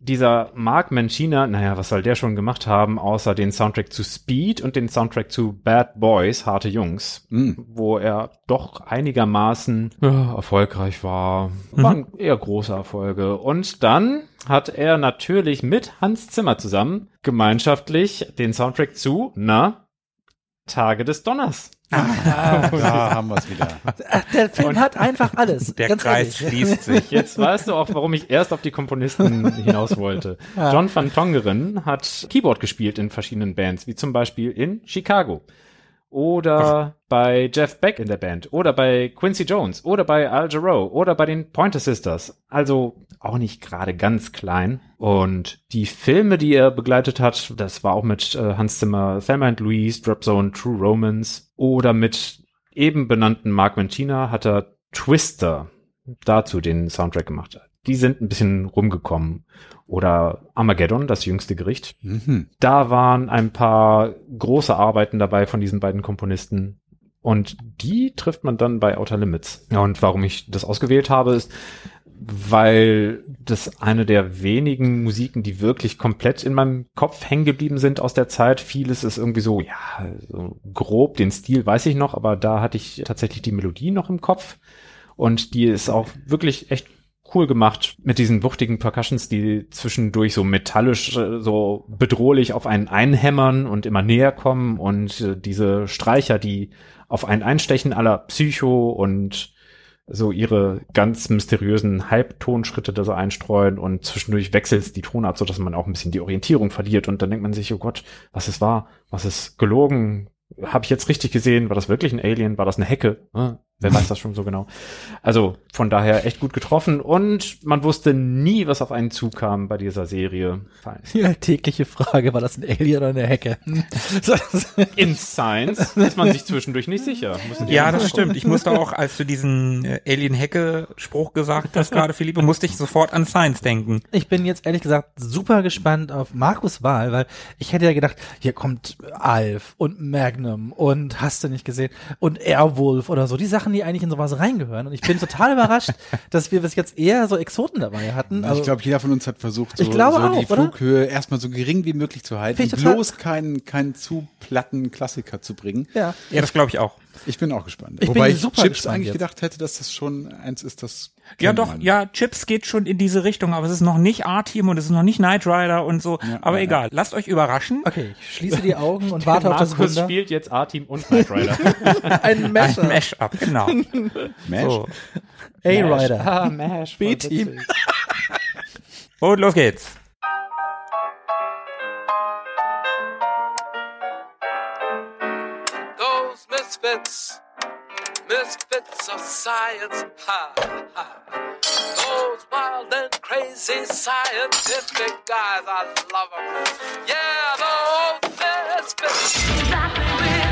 dieser Mark Mancina, naja, was soll der schon gemacht haben, außer den Soundtrack zu Speed und den Soundtrack zu Bad Boys, harte Jungs, mh, wo er doch einigermaßen ja, erfolgreich war. Waren eher große Erfolge. Und dann hat er natürlich mit Hans Zimmer zusammen gemeinschaftlich den Soundtrack zu, na, Tage des Donners. Da haben wir es wieder. Der Film hat einfach alles. Der ganz Kreis ehrlich. schließt sich. Jetzt weißt du auch, warum ich erst auf die Komponisten hinaus wollte. John van Tongeren hat Keyboard gespielt in verschiedenen Bands, wie zum Beispiel in Chicago. Oder bei Jeff Beck in der Band. Oder bei Quincy Jones. Oder bei Al Jarreau. Oder bei den Pointer Sisters. Also auch nicht gerade ganz klein. Und die Filme, die er begleitet hat, das war auch mit äh, Hans Zimmer, Thelma and Louise, Drop Zone, True Romance. Oder mit eben benannten Mark Mancina hat er Twister dazu den Soundtrack gemacht. Die sind ein bisschen rumgekommen. Oder Armageddon, das jüngste Gericht. Mhm. Da waren ein paar große Arbeiten dabei von diesen beiden Komponisten. Und die trifft man dann bei Outer Limits. Und warum ich das ausgewählt habe, ist, weil das eine der wenigen Musiken, die wirklich komplett in meinem Kopf hängen geblieben sind aus der Zeit. Vieles ist irgendwie so, ja, so grob, den Stil weiß ich noch, aber da hatte ich tatsächlich die Melodie noch im Kopf. Und die ist auch wirklich echt cool gemacht mit diesen wuchtigen Percussions, die zwischendurch so metallisch, äh, so bedrohlich auf einen einhämmern und immer näher kommen. Und äh, diese Streicher, die auf einen einstechen, aller Psycho und so ihre ganz mysteriösen Halbtonschritte da so einstreuen und zwischendurch wechselt die Tonart, so dass man auch ein bisschen die Orientierung verliert. Und dann denkt man sich, oh Gott, was ist wahr, was ist gelogen, habe ich jetzt richtig gesehen, war das wirklich ein Alien, war das eine Hecke? Wer weiß das schon so genau. Also von daher echt gut getroffen und man wusste nie, was auf einen zukam bei dieser Serie. Fein. Die alltägliche Frage, war das ein Alien oder eine Hecke? In Science ist man sich zwischendurch nicht sicher. Ja, das stimmt. Ich musste auch, als du diesen äh, Alien-Hecke-Spruch gesagt hast gerade, Philippe, musste ich sofort an Science denken. Ich bin jetzt ehrlich gesagt super gespannt auf Markus Wahl, weil ich hätte ja gedacht, hier kommt Alf und Magnum und hast du nicht gesehen und Airwolf oder so, die Sachen, die eigentlich in sowas reingehören. Und ich bin total überrascht, dass wir bis jetzt eher so Exoten dabei hatten. ich glaube, jeder von uns hat versucht, so, Ich glaube so die auch, oder? Flughöhe erstmal so gering wie möglich zu halten, bloß keinen, keinen zu platten Klassiker zu bringen. ja. Ja, das glaube ich auch. Ich bin auch gespannt. Ich bin Wobei ich super Chips gespannt eigentlich jetzt. gedacht hätte, dass das schon eins ist, das Ja, doch, man. ja, Chips geht schon in diese Richtung, aber es ist noch nicht A-Team und es ist noch nicht Knight Rider und so. Ja, aber ja, egal, lasst euch überraschen. Okay, ich schließe die Augen und warte auf das Markus Wunder. spielt jetzt A-Team und Knight Rider. Ein Ein Mashup. Mash-up, genau. Mash. So. A-Rider. Ah, Mash. B-Team. Und los geht's. Misfits, misfits of science, ha ha. Those wild and crazy scientific guys, I love 'em. Yeah, those misfits.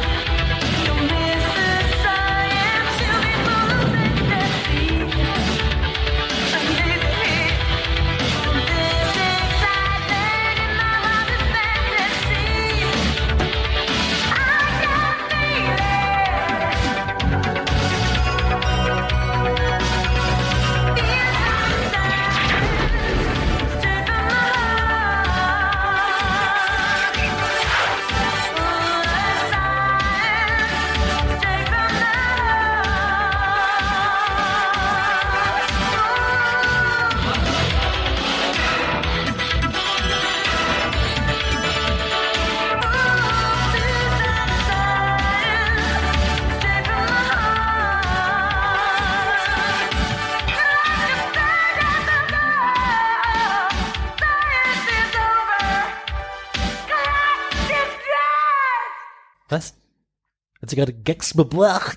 Hat sie gerade Gags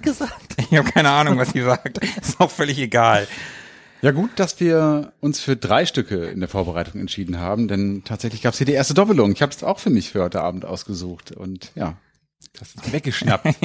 gesagt? Ich habe keine Ahnung, was sie sagt. Ist auch völlig egal. Ja gut, dass wir uns für drei Stücke in der Vorbereitung entschieden haben, denn tatsächlich gab es hier die erste Doppelung. Ich habe es auch für mich für heute Abend ausgesucht und ja, das ist weggeschnappt.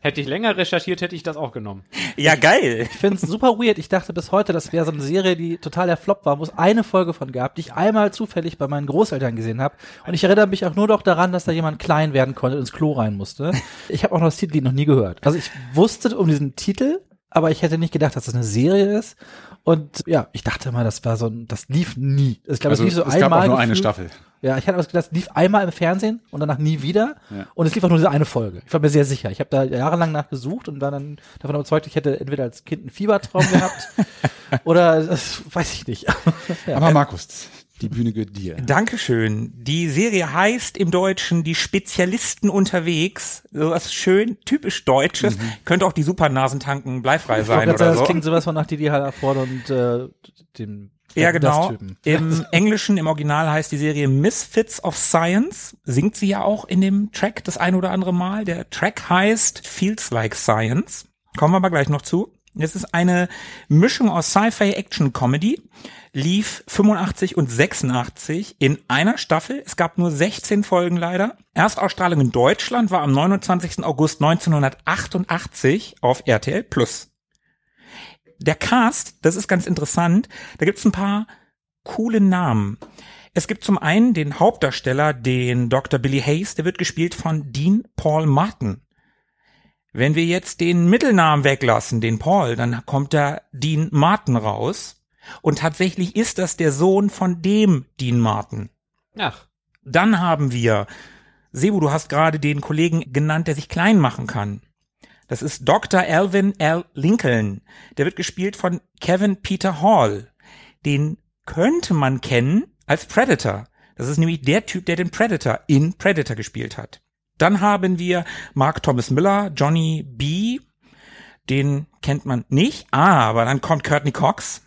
Hätte ich länger recherchiert, hätte ich das auch genommen. ja, geil. Ich finde es super weird. Ich dachte bis heute, das wäre so eine Serie, die total der Flop war, wo es eine Folge von gab, die ich einmal zufällig bei meinen Großeltern gesehen habe. Und ich erinnere mich auch nur noch daran, dass da jemand klein werden konnte und ins Klo rein musste. Ich habe auch noch das Titellied noch nie gehört. Also ich wusste um diesen Titel, aber ich hätte nicht gedacht, dass das eine Serie ist. Und ja, ich dachte mal, das war so ein, das lief nie. Ich glaube, Also, es lief so es gab einmal. auch nur eine gefühlt. Staffel. Ja, ich hatte was gedacht, es lief einmal im Fernsehen und danach nie wieder. Ja. Und es lief auch nur diese eine Folge. Ich war mir sehr sicher. Ich habe da jahrelang nachgesucht und war dann davon überzeugt, ich hätte entweder als Kind einen Fiebertraum gehabt oder das weiß ich nicht. ja. Aber Markus, die Bühne gehört dir. Dankeschön. Die Serie heißt im Deutschen Die Spezialisten unterwegs. So was schön typisch Deutsches. Könnte auch die Supernasentanken bleifrei Ich sein sagen, oder das so. klingt sowas von nach Didi Hallerford und äh, dem Ja, genau. Im Englischen, im Original heißt die Serie Misfits of Science. Singt sie ja auch in dem Track das ein oder andere Mal. Der Track heißt Feels Like Science. Kommen wir aber gleich noch zu. Es ist eine Mischung aus Sci-Fi, Action, Comedy. Lief 85 und 86 in einer Staffel. Es gab nur 16 Folgen leider. Erstausstrahlung in Deutschland war am 29. August 1988 auf RTL Plus der Cast, das ist ganz interessant, da gibt's ein paar coole Namen. Es gibt zum einen den Hauptdarsteller, den Dr. Billy Hayes, der wird gespielt von Dean Paul Martin. Wenn wir jetzt den Mittelnamen weglassen, den Paul, dann kommt da Dean Martin raus. Und tatsächlich ist das der Sohn von dem Dean Martin. Ach, Dann haben wir, Sebu, du hast gerade den Kollegen genannt, der sich klein machen kann. Das ist Dr. Alvin L. Lincoln. Der wird gespielt von Kevin Peter Hall. Den könnte man kennen als Predator. Das ist nämlich der Typ, der den Predator in Predator gespielt hat. Dann haben wir Mark Thomas Miller, Johnny B., Den kennt man nicht, aber dann kommt Courtney Cox,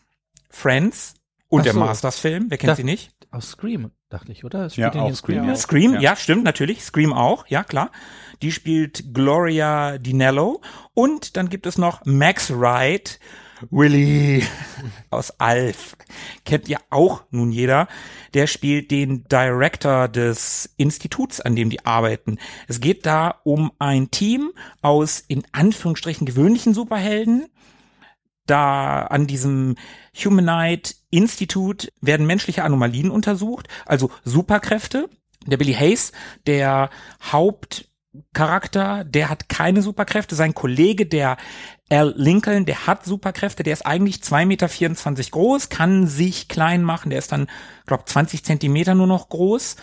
Friends und Ach der so. Masters-Film. Wer kennt Das- sie nicht? Aus Scream, dachte ich, oder? Spielt ja auch Scream, ja. Scream, Ja. ja. stimmt, natürlich. Scream auch, ja, klar. Die spielt Gloria Dinello. Und dann gibt es noch Max Wright, Willy aus Alf. Kennt ja auch nun jeder. Der spielt den Director des Instituts, an dem die arbeiten. Es geht da um ein Team aus in Anführungsstrichen gewöhnlichen Superhelden, da an diesem Humanite Institut werden menschliche Anomalien untersucht, also Superkräfte. Der Billy Hayes, der Hauptcharakter, der hat keine Superkräfte. Sein Kollege, der Al Lincoln, der hat Superkräfte. Der ist eigentlich 2,24 Meter groß, kann sich klein machen. Der ist dann, glaube 20 Zentimeter nur noch groß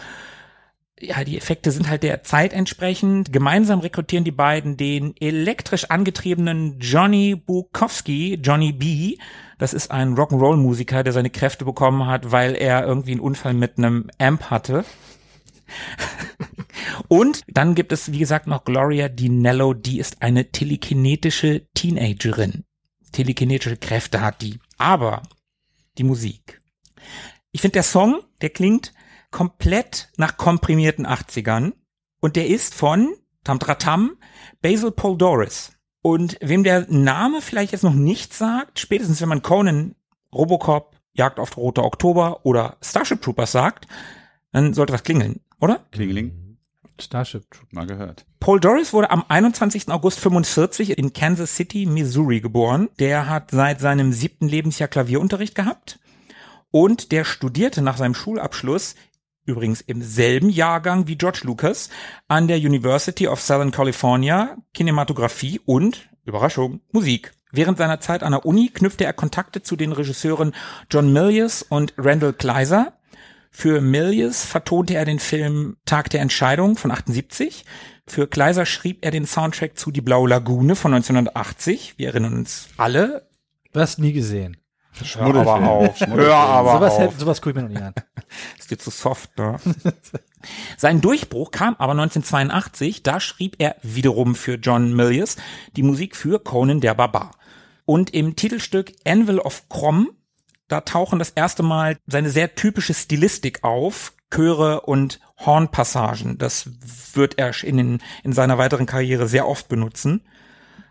ja, die Effekte sind halt der Zeit entsprechend. Gemeinsam rekrutieren die beiden den elektrisch angetriebenen Johnny Bukowski, Johnny B. Das ist ein Rock'n'Roll-Musiker, der seine Kräfte bekommen hat, weil er irgendwie einen Unfall mit einem Amp hatte. Und dann gibt es, wie gesagt, noch Gloria Dinello, die ist eine telekinetische Teenagerin. Telekinetische Kräfte hat die. Aber die Musik. Ich finde, der Song, der klingt komplett nach komprimierten 80ern und der ist von Tam Tratam Basil Paul Doris. Und wem der Name vielleicht jetzt noch nicht sagt, spätestens wenn man Conan, Robocop, Jagd auf Rote Oktober oder Starship Troopers sagt, dann sollte was klingeln, oder? Klingeling, Starship Troopers. mal gehört. Paul Doris wurde am 21. August 45 in Kansas City, Missouri geboren. Der hat seit seinem siebten Lebensjahr Klavierunterricht gehabt und der studierte nach seinem Schulabschluss übrigens im selben Jahrgang wie George Lucas an der University of Southern California Kinematografie und Überraschung Musik. Während seiner Zeit an der Uni knüpfte er Kontakte zu den Regisseuren John Milius und Randall Kleiser. Für Milius vertonte er den Film Tag der Entscheidung von 78. Für Kleiser schrieb er den Soundtrack zu Die Blaue Lagune von 1980. Wir erinnern uns alle. Du hast nie gesehen. Hör aber auf. Hör aber sowas, auf. hält- sowas gucke ich mir noch nicht an. Ist dir zu soft, ne? Sein Durchbruch kam aber 1982, da schrieb er wiederum für John Milius die Musik für Conan der Barbar. Und im Titelstück Anvil of Crom, da tauchen das erste Mal seine sehr typische Stilistik auf, Chöre und Hornpassagen. Das wird er in, den, in seiner weiteren Karriere sehr oft benutzen.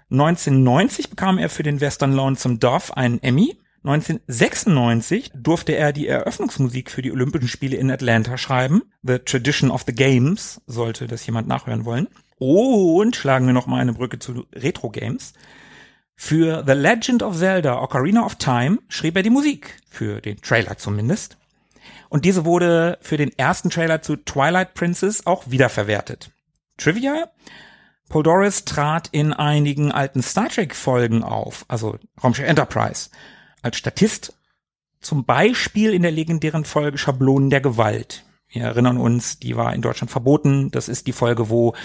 1990 bekam er für den Western Lonesome Dove einen Emmy. 1996 durfte er die Eröffnungsmusik für die Olympischen Spiele in Atlanta schreiben. The Tradition of the Games, sollte das jemand nachhören wollen. Und schlagen wir noch mal eine Brücke zu Retro Games. Für The Legend of Zelda Ocarina of Time schrieb er die Musik, für den Trailer zumindest. Und diese wurde für den ersten Trailer zu Twilight Princess auch wiederverwertet. Trivia? Paul Doris trat in einigen alten Star Trek Folgen auf, also Raumschiff Enterprise, als Statist, zum Beispiel in der legendären Folge Schablonen der Gewalt. Wir erinnern uns, die war in Deutschland verboten. Das ist die Folge, wo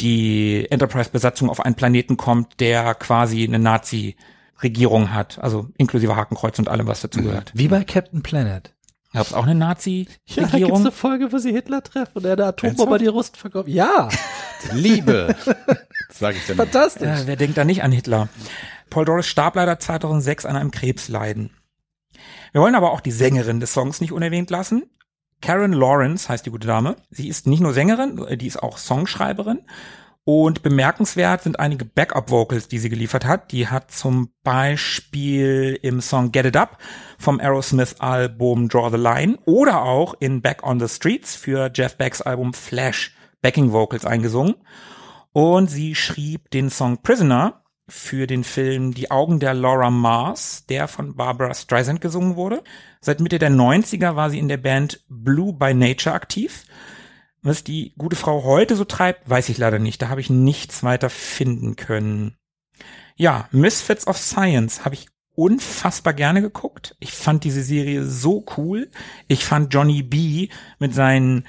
die Enterprise-Besatzung auf einen Planeten kommt, der quasi eine Nazi-Regierung hat, also inklusive Hakenkreuz und allem, was dazugehört. Wie bei Captain Planet. Gab es auch eine Ja, da gibt's Nazi-Regierung? eine Folge, wo sie Hitler treffen und er eine Atombombe Ernsthaft? die Russen verkauft. Ja, Liebe, sage ich dann. fantastisch. Äh, wer denkt da nicht an Hitler? Paul Doris starb leider 2006 an einem Krebsleiden. Wir wollen aber auch die Sängerin des Songs nicht unerwähnt lassen. Karen Lawrence heißt die gute Dame. Sie ist nicht nur Sängerin, die ist auch Songschreiberin. Und bemerkenswert sind einige Backup-Vocals, die sie geliefert hat. Die hat zum Beispiel im Song Get It Up vom Aerosmith-Album Draw the Line oder auch in Back on the Streets für Jeff Becks Album Flash Backing Vocals eingesungen. Und sie schrieb den Song Prisoner für den Film Die Augen der Laura Mars, der von Barbara Streisand gesungen wurde. Seit Mitte der 90er war sie in der Band Blue by Nature aktiv. Was die gute Frau heute so treibt, weiß ich leider nicht. Da habe ich nichts weiter finden können. Ja, Misfits of Science habe ich unfassbar gerne geguckt. Ich fand diese Serie so cool. Ich fand Johnny B mit seinen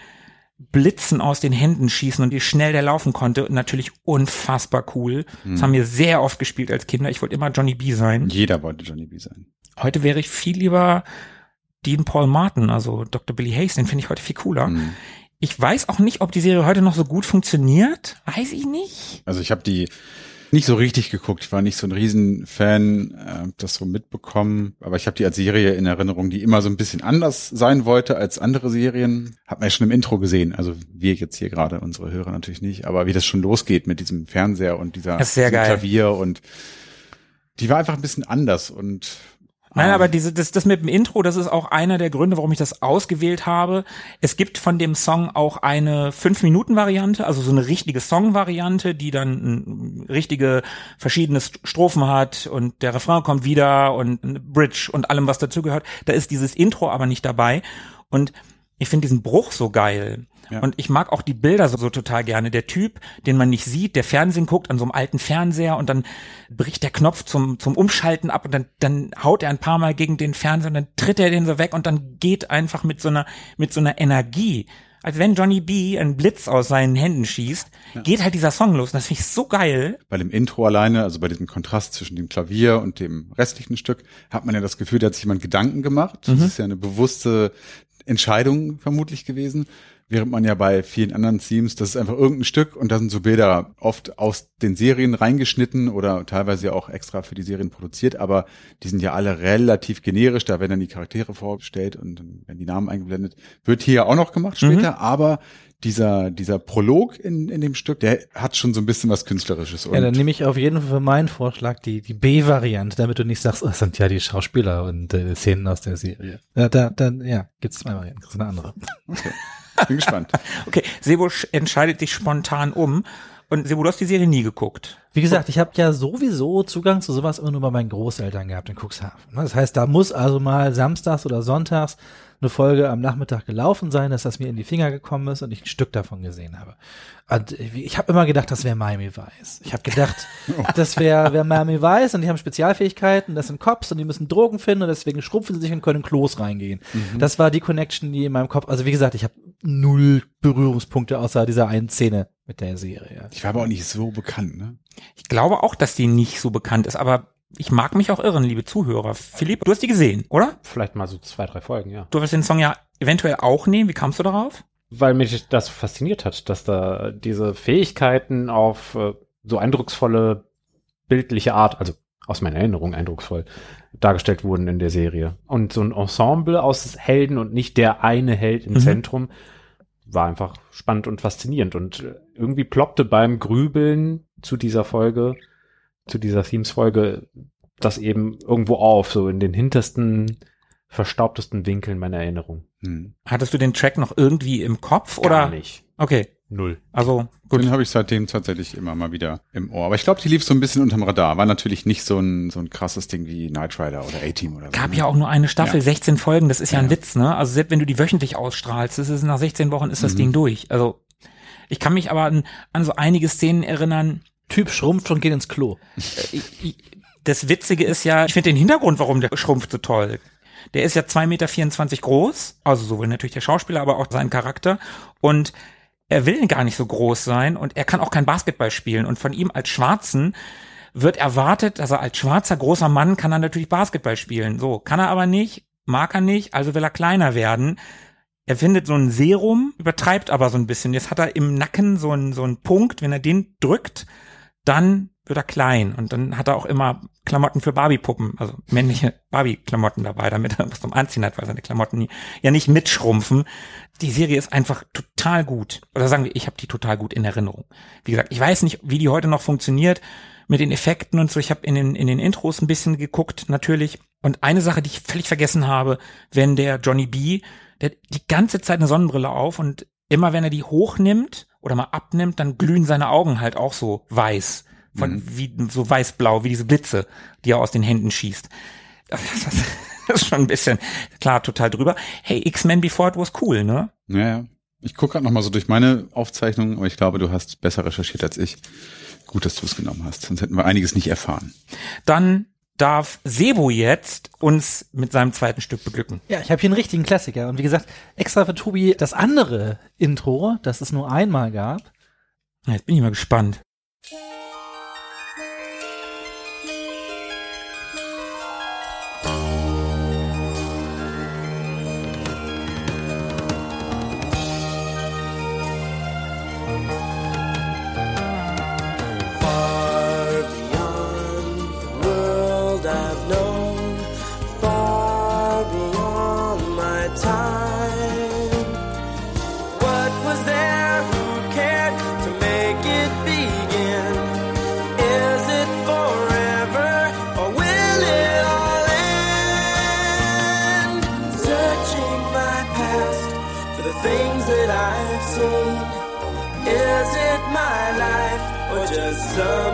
Blitzen aus den Händen schießen und wie schnell der laufen konnte, natürlich unfassbar cool. Das haben wir sehr oft gespielt als Kinder. Ich wollte immer Johnny B sein. Jeder wollte Johnny B sein. Heute wäre ich viel lieber Dean Paul Martin, also Dr. Billy Hayes, den finde ich heute viel cooler. Mhm. Ich weiß auch nicht, ob die Serie heute noch so gut funktioniert. Weiß ich nicht. Also ich habe die nicht so richtig geguckt. Ich war nicht so ein Riesenfan, äh, das so mitbekommen. Aber ich habe die als Serie in Erinnerung, die immer so ein bisschen anders sein wollte als andere Serien. Hat man ja schon im Intro gesehen. Also wir jetzt hier gerade, unsere Hörer natürlich nicht. Aber wie das schon losgeht mit diesem Fernseher und dieser. Klavier und die war einfach ein bisschen anders und Nein, ähm, aber diese, das, das mit dem Intro, das ist auch einer der Gründe, warum ich das ausgewählt habe. Es gibt von dem Song auch eine 5-Minuten-Variante, also so eine richtige Song-Variante, die dann mm, richtige verschiedene St- Strophen hat und der Refrain kommt wieder und Bridge und allem, was dazugehört. Da ist dieses Intro aber nicht dabei. Und ich finde diesen Bruch so geil. Ja. Und ich mag auch die Bilder so, so total gerne. Der Typ, den man nicht sieht, der Fernsehen guckt an so einem alten Fernseher und dann bricht der Knopf zum, zum Umschalten ab und dann, dann haut er ein paar Mal gegen den Fernseher und dann tritt er den so weg und dann geht einfach mit so einer, mit so einer Energie. Als wenn Johnny B. einen Blitz aus seinen Händen schießt, geht halt dieser Song los. Und das finde ich so geil. bei dem Intro alleine, also bei diesem Kontrast zwischen dem Klavier und dem restlichen Stück, hat man ja das Gefühl, da hat sich jemand Gedanken gemacht. Das ist ja eine bewusste Entscheidung vermutlich gewesen. Während man ja bei vielen anderen Themes, das ist einfach irgendein Stück und da sind so Bilder oft aus den Serien reingeschnitten oder teilweise ja auch extra für die Serien produziert, aber die sind ja alle relativ generisch, da werden dann die Charaktere vorgestellt und dann werden die Namen eingeblendet. Wird hier ja auch noch gemacht später, aber dieser, dieser Prolog in, in dem Stück, der hat schon so ein bisschen was Künstlerisches. Ja, dann nehme ich auf jeden Fall für meinen Vorschlag die, die B-Variante, damit du nicht sagst, oh, das sind ja die Schauspieler und äh, Szenen aus der Serie. Ja, da, dann, ja, gibt's zwei Varianten, das ist eine andere. Bin gespannt. Okay, Sebo sch- entscheidet sich spontan um. Und Sebo, du hast die Serie nie geguckt. Wie gesagt, ich habe ja sowieso Zugang zu sowas immer nur bei meinen Großeltern gehabt in Cuxhaven. Das heißt, da muss also mal samstags oder sonntags eine Folge am Nachmittag gelaufen sein, dass das mir in die Finger gekommen ist und ich ein Stück davon gesehen habe. Und ich habe immer gedacht, das wäre Miami Vice. Ich habe gedacht, das wäre wär Miami Vice und die haben Spezialfähigkeiten, das sind Cops und die müssen Drogen finden und deswegen schrumpfen sie sich und können in Klos reingehen. Das war die Connection, die in meinem Kopf, also wie gesagt, ich habe null Berührungspunkte außer dieser einen Szene mit der Serie. Ich war aber auch nicht so bekannt, ne? Ich glaube auch, dass die nicht so bekannt ist, aber ich mag mich auch irren, liebe Zuhörer. Philipp, du hast die gesehen, oder? Vielleicht mal so zwei, drei Folgen, ja. Du wirst den Song ja eventuell auch nehmen. Wie kamst du darauf? Weil mich das fasziniert hat, dass da diese Fähigkeiten auf äh, so eindrucksvolle bildliche Art, also aus meiner Erinnerung eindrucksvoll, dargestellt wurden in der Serie. Und so ein Ensemble aus Helden und nicht der eine Held im Mhm. Zentrum war einfach spannend und faszinierend. Und irgendwie ploppte beim Grübeln zu dieser Folge, zu dieser Themes-Folge, das eben irgendwo auf, so in den hintersten, verstaubtesten Winkeln meiner Erinnerung. Hm. Hattest du den Track noch irgendwie im Kopf Gar oder? nicht. Okay, Null. also gut. Den habe ich seitdem tatsächlich immer mal wieder im Ohr. Aber ich glaube, die lief so ein bisschen unterm Radar. War natürlich nicht so ein, so ein krasses Ding wie Knight Rider oder A-Team oder so. Gab ne? ja auch nur eine Staffel, Ja. 16 Folgen, das ist ja, Ja, ein. Witz, ne? Also selbst wenn du die wöchentlich ausstrahlst, ist nach 16 Wochen ist das Mhm. Ding durch. Also ich kann mich aber an, an so einige Szenen erinnern. Typ schrumpft und geht ins Klo. Ich, das Witzige ist ja, ich finde den Hintergrund, warum der schrumpft, so toll. Der ist ja 2,24 Meter groß, also sowohl natürlich der Schauspieler, aber auch sein Charakter. Und er will gar nicht so groß sein und er kann auch kein Basketball spielen. Und von ihm als Schwarzen wird erwartet, dass er als schwarzer großer Mann kann er natürlich Basketball spielen. So, kann er aber nicht, mag er nicht, also will er kleiner werden. Er findet so ein Serum, übertreibt aber so ein bisschen. Jetzt hat er im Nacken so einen, so einen Punkt, wenn er den drückt, dann wird er klein und dann hat er auch immer Klamotten für Barbie-Puppen, also männliche Barbie-Klamotten dabei, damit er was zum Anziehen hat, weil seine Klamotten ja nicht mitschrumpfen. Die Serie ist einfach total gut. Oder sagen wir, ich habe die total gut in Erinnerung. Wie gesagt, ich weiß nicht, wie die heute noch funktioniert mit den Effekten und so. Ich habe in den, in den Intros ein bisschen geguckt, natürlich. Und eine Sache, die ich völlig vergessen habe, wenn der Johnny B, der hat die ganze Zeit eine Sonnenbrille auf und immer wenn er die hochnimmt oder mal abnimmt, dann glühen seine Augen halt auch so weiß. Von, wie, so weiß-blau, wie diese Blitze, die er aus den Händen schießt. Das, das, das ist schon ein bisschen, klar, total drüber. Hey, X-Men Before It Was cool, ne? Ja, ja. Ich gucke gerade noch mal so durch meine Aufzeichnungen, aber ich glaube, du hast besser recherchiert als ich. Gut, dass du es genommen hast, sonst hätten wir einiges nicht erfahren. Dann darf Sebo jetzt uns mit seinem zweiten Stück beglücken. Ja, ich habe hier einen richtigen Klassiker. Und wie gesagt, extra für Tobi das andere Intro, das es nur einmal gab. Jetzt bin ich mal gespannt. sun.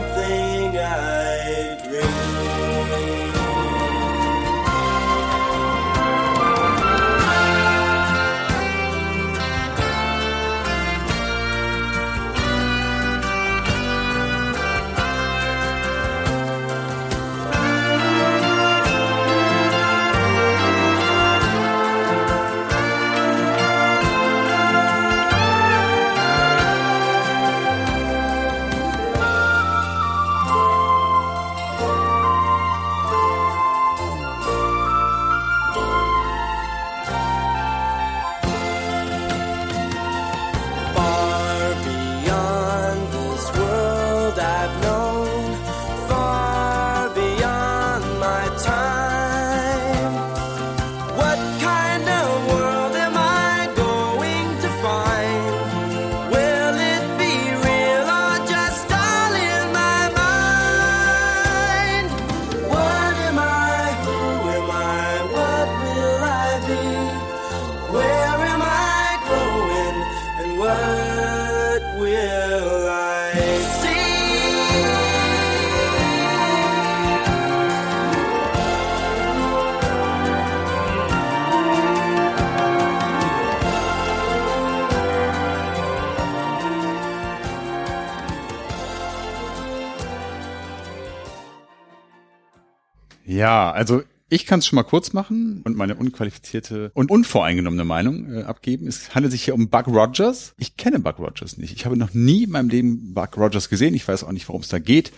Ja, also ich kann es schon mal kurz machen und meine unqualifizierte und unvoreingenommene Meinung äh, abgeben. Es handelt sich hier um Buck Rogers. Ich kenne Buck Rogers nicht. Ich habe noch nie in meinem Leben Buck Rogers gesehen. Ich weiß auch nicht, worum es da geht.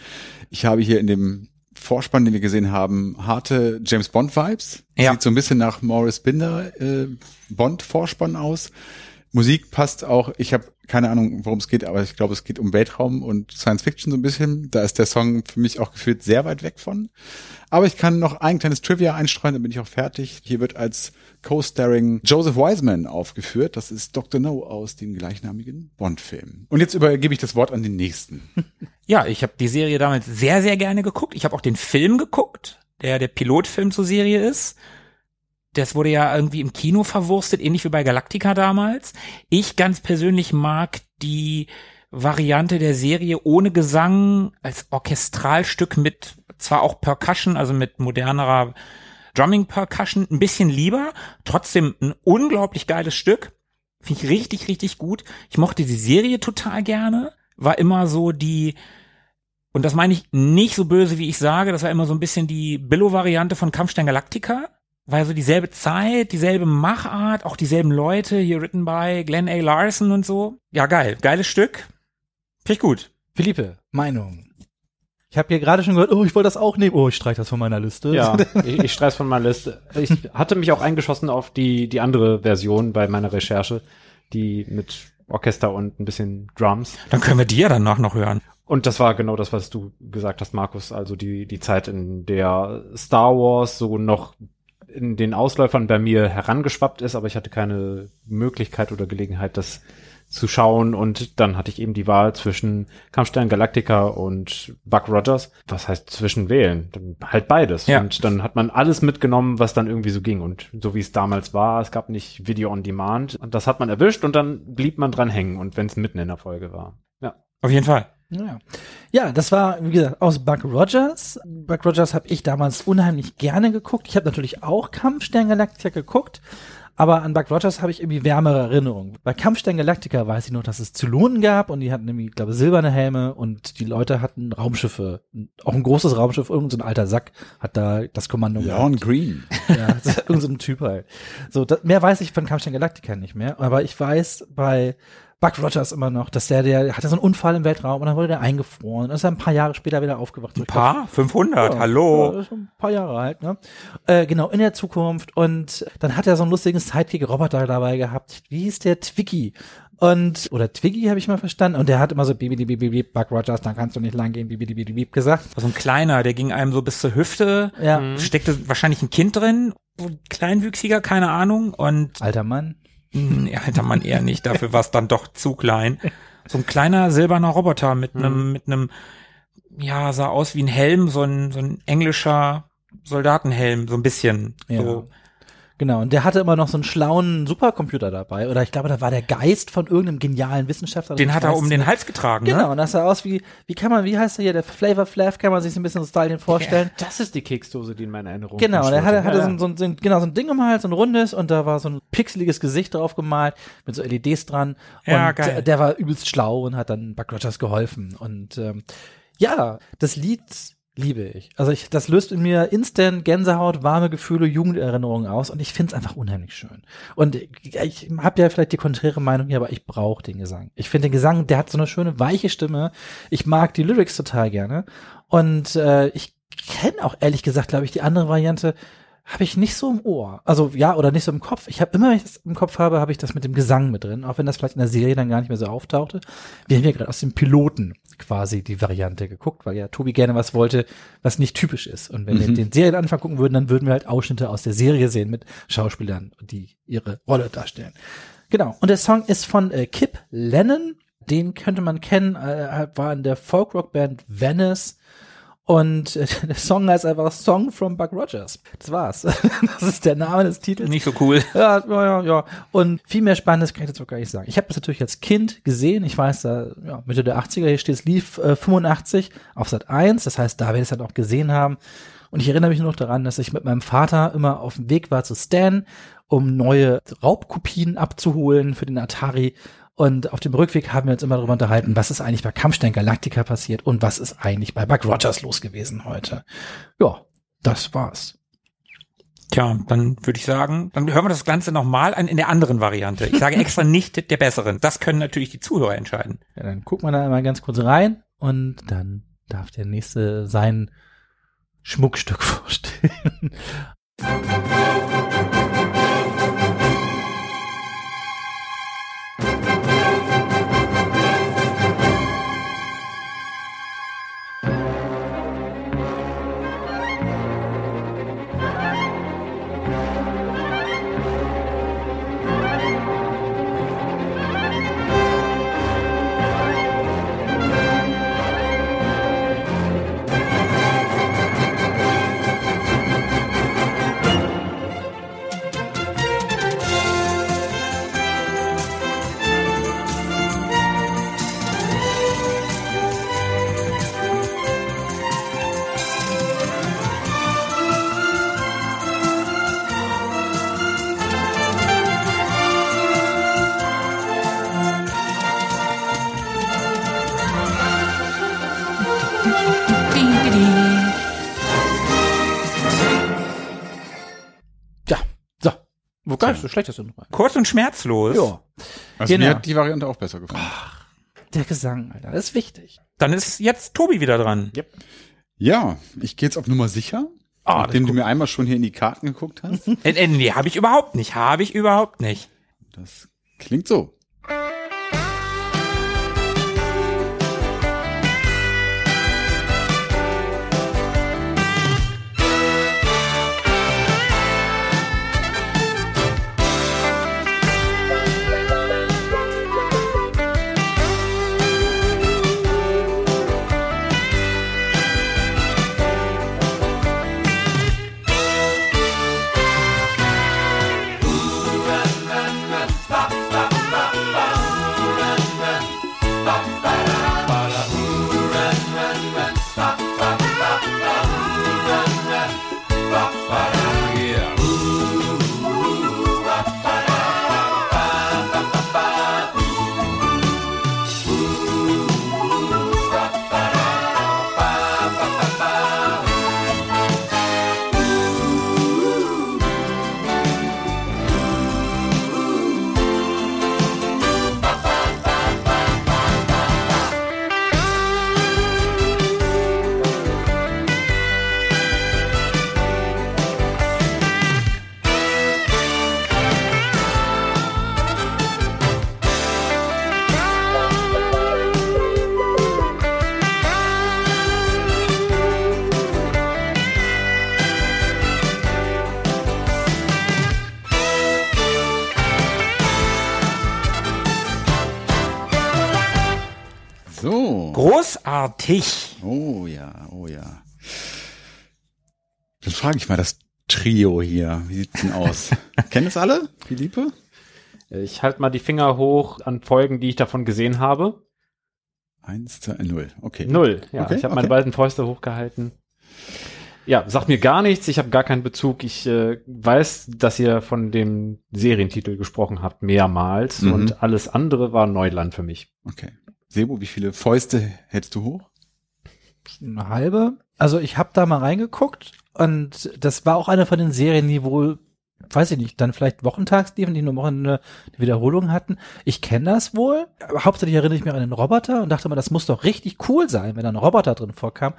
Ich habe hier in dem Vorspann, den wir gesehen haben, harte James Bond Vibes. Ja. Sieht so ein bisschen nach Morris Binder äh, Bond Vorspann aus. Musik passt auch. Ich habe keine Ahnung, worum es geht, aber ich glaube, es geht um Weltraum und Science Fiction so ein bisschen. Da ist der Song für mich auch gefühlt sehr weit weg von. Aber ich kann noch ein kleines Trivia einstreuen, dann bin ich auch fertig. Hier wird als Co-Starring Joseph Wiseman aufgeführt. Das ist Dr. No aus dem gleichnamigen Bond-Film. Und jetzt übergebe ich das Wort an den nächsten. Ja, ich habe die Serie damals sehr, sehr gerne geguckt. Ich habe auch den Film geguckt, der der Pilotfilm zur Serie ist. Das wurde ja irgendwie im Kino verwurstet, ähnlich wie bei Galactica damals. Ich ganz persönlich mag die Variante der Serie ohne Gesang als Orchestralstück mit zwar auch Percussion, also mit modernerer Drumming Percussion, ein bisschen lieber. Trotzdem ein unglaublich geiles Stück. Finde ich richtig, richtig gut. Ich mochte die Serie total gerne. War immer so die, und das meine ich nicht so böse, wie ich sage, das war immer so ein bisschen die Billo-Variante von Kampfstein Galactica. War ja so dieselbe Zeit, dieselbe Machart, auch dieselben Leute, hier written by Glenn A. Larson und so. Ja, geil. Geiles Stück. Finde ich gut. Philippe, Meinung. Ich habe hier gerade schon gehört, oh, ich wollte das auch nehmen. Oh, ich streiche das von meiner Liste. Ja, ich, ich streich's von meiner Liste. Ich hatte mich auch eingeschossen auf die, die andere Version bei meiner Recherche, die mit Orchester und ein bisschen Drums. Dann können wir die ja danach noch hören. Und das war genau das, was du gesagt hast, Markus. Also die, die Zeit, in der Star Wars so noch in den Ausläufern bei mir herangeschwappt ist, aber ich hatte keine Möglichkeit oder Gelegenheit, das zu schauen und dann hatte ich eben die Wahl zwischen Kampfstern Galactica und Buck Rogers. Was heißt zwischen wählen? Dann halt beides. Ja. Und dann hat man alles mitgenommen, was dann irgendwie so ging. Und so wie es damals war, es gab nicht Video on Demand. Und das hat man erwischt und dann blieb man dran hängen. Und wenn es mitten in der Folge war. Ja. Auf jeden Fall. Ja. ja, das war, wie gesagt, aus Buck Rogers. Buck Rogers habe ich damals unheimlich gerne geguckt. Ich habe natürlich auch Kampfstern Galactica geguckt, aber an Buck Rogers habe ich irgendwie wärmere Erinnerungen. Bei Kampfstern Galactica weiß ich noch, dass es Zylonen gab und die hatten irgendwie, glaube silberne Helme und die Leute hatten Raumschiffe. Auch ein großes Raumschiff, irgend so ein alter Sack hat da das Kommando Lorne Green. ja, das ist irgend so ein Typ halt. So, das, mehr weiß ich von Kampfstern Galactica nicht mehr, aber ich weiß bei Buck Rogers immer noch, dass der, der hatte so einen Unfall im Weltraum und dann wurde der eingefroren und ist dann ein paar Jahre später wieder aufgewacht. Ein paar? 500? Ja, Hallo? Ja, ist ein paar Jahre alt, ne? Äh, genau, in der Zukunft. Und dann hat er so einen lustigen Sidekick-Roboter dabei gehabt. Wie hieß der? Twiggy. Und, oder Twiggy habe ich mal verstanden. Und der hat immer so bibidi bibidi Buck Rogers, dann kannst du nicht lang gehen, bibidi bibidi gesagt. So ein kleiner, der ging einem so bis zur Hüfte. Ja. Steckte wahrscheinlich ein Kind drin. Kleinwüchsiger, keine Ahnung. Und Alter Mann. Hm, Ja, hätte man eher nicht, dafür war es dann doch zu klein. So ein kleiner silberner Roboter mit einem, mit einem, ja, sah aus wie ein Helm, so ein, so ein englischer Soldatenhelm, so ein bisschen. Ja. So. Genau, und der hatte immer noch so einen schlauen Supercomputer dabei. Oder ich glaube, da war der Geist von irgendeinem genialen Wissenschaftler. Den Ich hat er um den. Hals getragen, Genau, ne? und das sah aus wie, wie kann man, wie heißt der hier, der Flavor Flav, kann man sich so ein bisschen so Style vorstellen. Das ist die Keksdose, die in meiner Erinnerung Genau, der hatte, hatte ja, so, ein, so, ein, genau, so ein Ding um den Hals, so ein rundes, und da war so ein pixeliges Gesicht drauf gemalt, mit so LEDs dran. Ja, und geil. Der, der war übelst schlau und hat dann Buck Rogers geholfen. Und ähm, ja, das Lied liebe ich. Also ich, das löst in mir instant Gänsehaut, warme Gefühle, Jugenderinnerungen aus und ich finde es einfach unheimlich schön. Und ich, ich habe ja vielleicht die konträre Meinung hier, aber ich brauche den Gesang. Ich finde den Gesang, der hat so eine schöne weiche Stimme. Ich mag die Lyrics total gerne und äh, ich kenne auch ehrlich gesagt, glaube ich, die andere Variante habe ich nicht so im Ohr. Also ja, oder nicht so im Kopf. Ich habe immer, wenn ich das im Kopf habe, habe ich das mit dem Gesang mit drin, auch wenn das vielleicht in der Serie dann gar nicht mehr so auftauchte. Wir haben ja gerade aus dem Piloten quasi die Variante geguckt, weil ja Tobi gerne was wollte, was nicht typisch ist. Und wenn wir den Serienanfang gucken würden, dann würden wir halt Ausschnitte aus der Serie sehen mit Schauspielern, die ihre Rolle darstellen. Genau. Und der Song ist von äh, Kip Lennon. Den könnte man kennen, äh, war in der Folkrock-Band Venice. Und äh, der Song heißt einfach Song from Buck Rogers. Das war's. Das ist der Name des Titels. Nicht so cool. Ja, ja, ja. Und viel mehr Spannendes kann ich dazu gar nicht sagen. Ich habe das natürlich als Kind gesehen. Ich weiß, da, ja, Mitte der 80er, hier steht es, lief äh, 85 auf Sat 1. Das heißt, da werde ich es dann auch gesehen haben. Und ich erinnere mich nur noch daran, dass ich mit meinem Vater immer auf dem Weg war zu Stan, um neue Raubkopien abzuholen für den Atari. Und auf dem Rückweg haben wir uns immer darüber unterhalten, was ist eigentlich bei Kampfstein Galactica passiert und was ist eigentlich bei Buck Rogers los gewesen heute. Ja, das war's. Tja, dann würde ich sagen, dann hören wir das Ganze nochmal an in der anderen Variante. Ich sage extra nicht der besseren. Das können natürlich die Zuhörer entscheiden. Ja, dann guckt man da mal ganz kurz rein und dann darf der nächste sein Schmuckstück vorstellen. Gar nicht so schlecht ist das rein. Kurz und schmerzlos. Ja, Also Genau. mir hat die Variante auch besser gefallen. der Gesang, Alter, das ist wichtig. Dann ist jetzt Tobi wieder dran. Ja, ich gehe jetzt auf Nummer sicher. Ah, nachdem du mir einmal schon hier in die Karten geguckt hast. Äh, äh, nee, habe ich überhaupt nicht. Habe ich überhaupt nicht. Das klingt so. So. Frage ich mal, das Trio hier. Wie sieht's denn aus? Kennen es alle? Philippe? Ich halte mal die Finger hoch an Folgen, die ich davon gesehen habe. Eins, zwei, null. Okay. Null. Ja, Okay, ich habe meine okay. beiden Fäuste hochgehalten. Ja, sagt mir gar nichts. Ich habe gar keinen Bezug. Ich äh, weiß, dass ihr von dem Serientitel gesprochen habt mehrmals Mhm. und alles andere war Neuland für mich. Okay. Sebo, wie viele Fäuste hältst du hoch? Eine halbe. Also ich habe da mal reingeguckt und das war auch eine von den Serien, die wohl, weiß ich nicht, dann vielleicht wochentags liefen, die nur Wochenende eine Wiederholung hatten. Ich kenne das wohl. Aber hauptsächlich erinnere ich mich an den Roboter und dachte mal, das muss doch richtig cool sein, wenn da ein Roboter drin vorkam.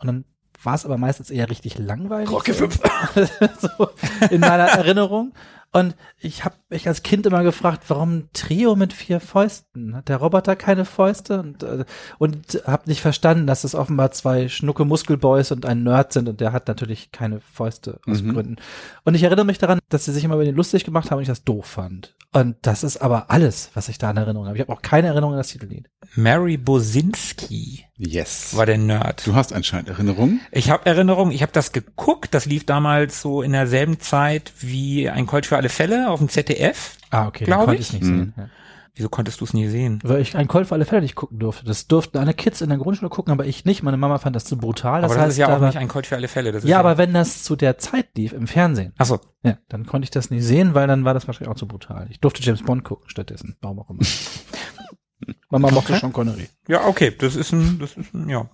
Und dann war es aber meistens eher richtig langweilig. Rocky fünf. so in meiner Erinnerung. Und ich habe mich als Kind immer gefragt, warum ein Trio mit vier Fäusten? Hat der Roboter keine Fäuste? Und, äh, und habe nicht verstanden, dass es offenbar zwei schnucke Muskelboys und ein Nerd sind und der hat natürlich keine Fäuste aus Mhm. Gründen. Und ich erinnere mich daran, dass sie sich immer über den lustig gemacht haben und ich das doof fand. Und das ist aber alles, was ich da in Erinnerung habe. Ich habe auch keine Erinnerung an das Titellied. Mary Bosinski Yes. war der Nerd. Du hast anscheinend Erinnerungen. Ich habe Erinnerung, ich habe das geguckt, das lief damals so in derselben Zeit wie ein Colt für alle Fälle auf dem ZDF. Ah, okay, Glaub dann konnte ich. ich nicht Mhm. sehen. Ja. Wieso konntest du es nie sehen? Weil ich einen Call für alle Fälle nicht gucken durfte. Das durften alle Kids in der Grundschule gucken, aber ich nicht. Meine Mama fand das zu brutal. Das aber das heißt, ist ja da auch war- nicht ein Colt für alle Fälle. Das ist ja, aber wenn das zu der Zeit lief im Fernsehen, Achso, ja, dann konnte ich das nicht sehen, weil dann war das wahrscheinlich auch zu brutal. Ich durfte James Bond gucken stattdessen. Warum auch immer. Mama mochte Okay. schon Connery. ja, okay, das ist ein, das ist ein, ja.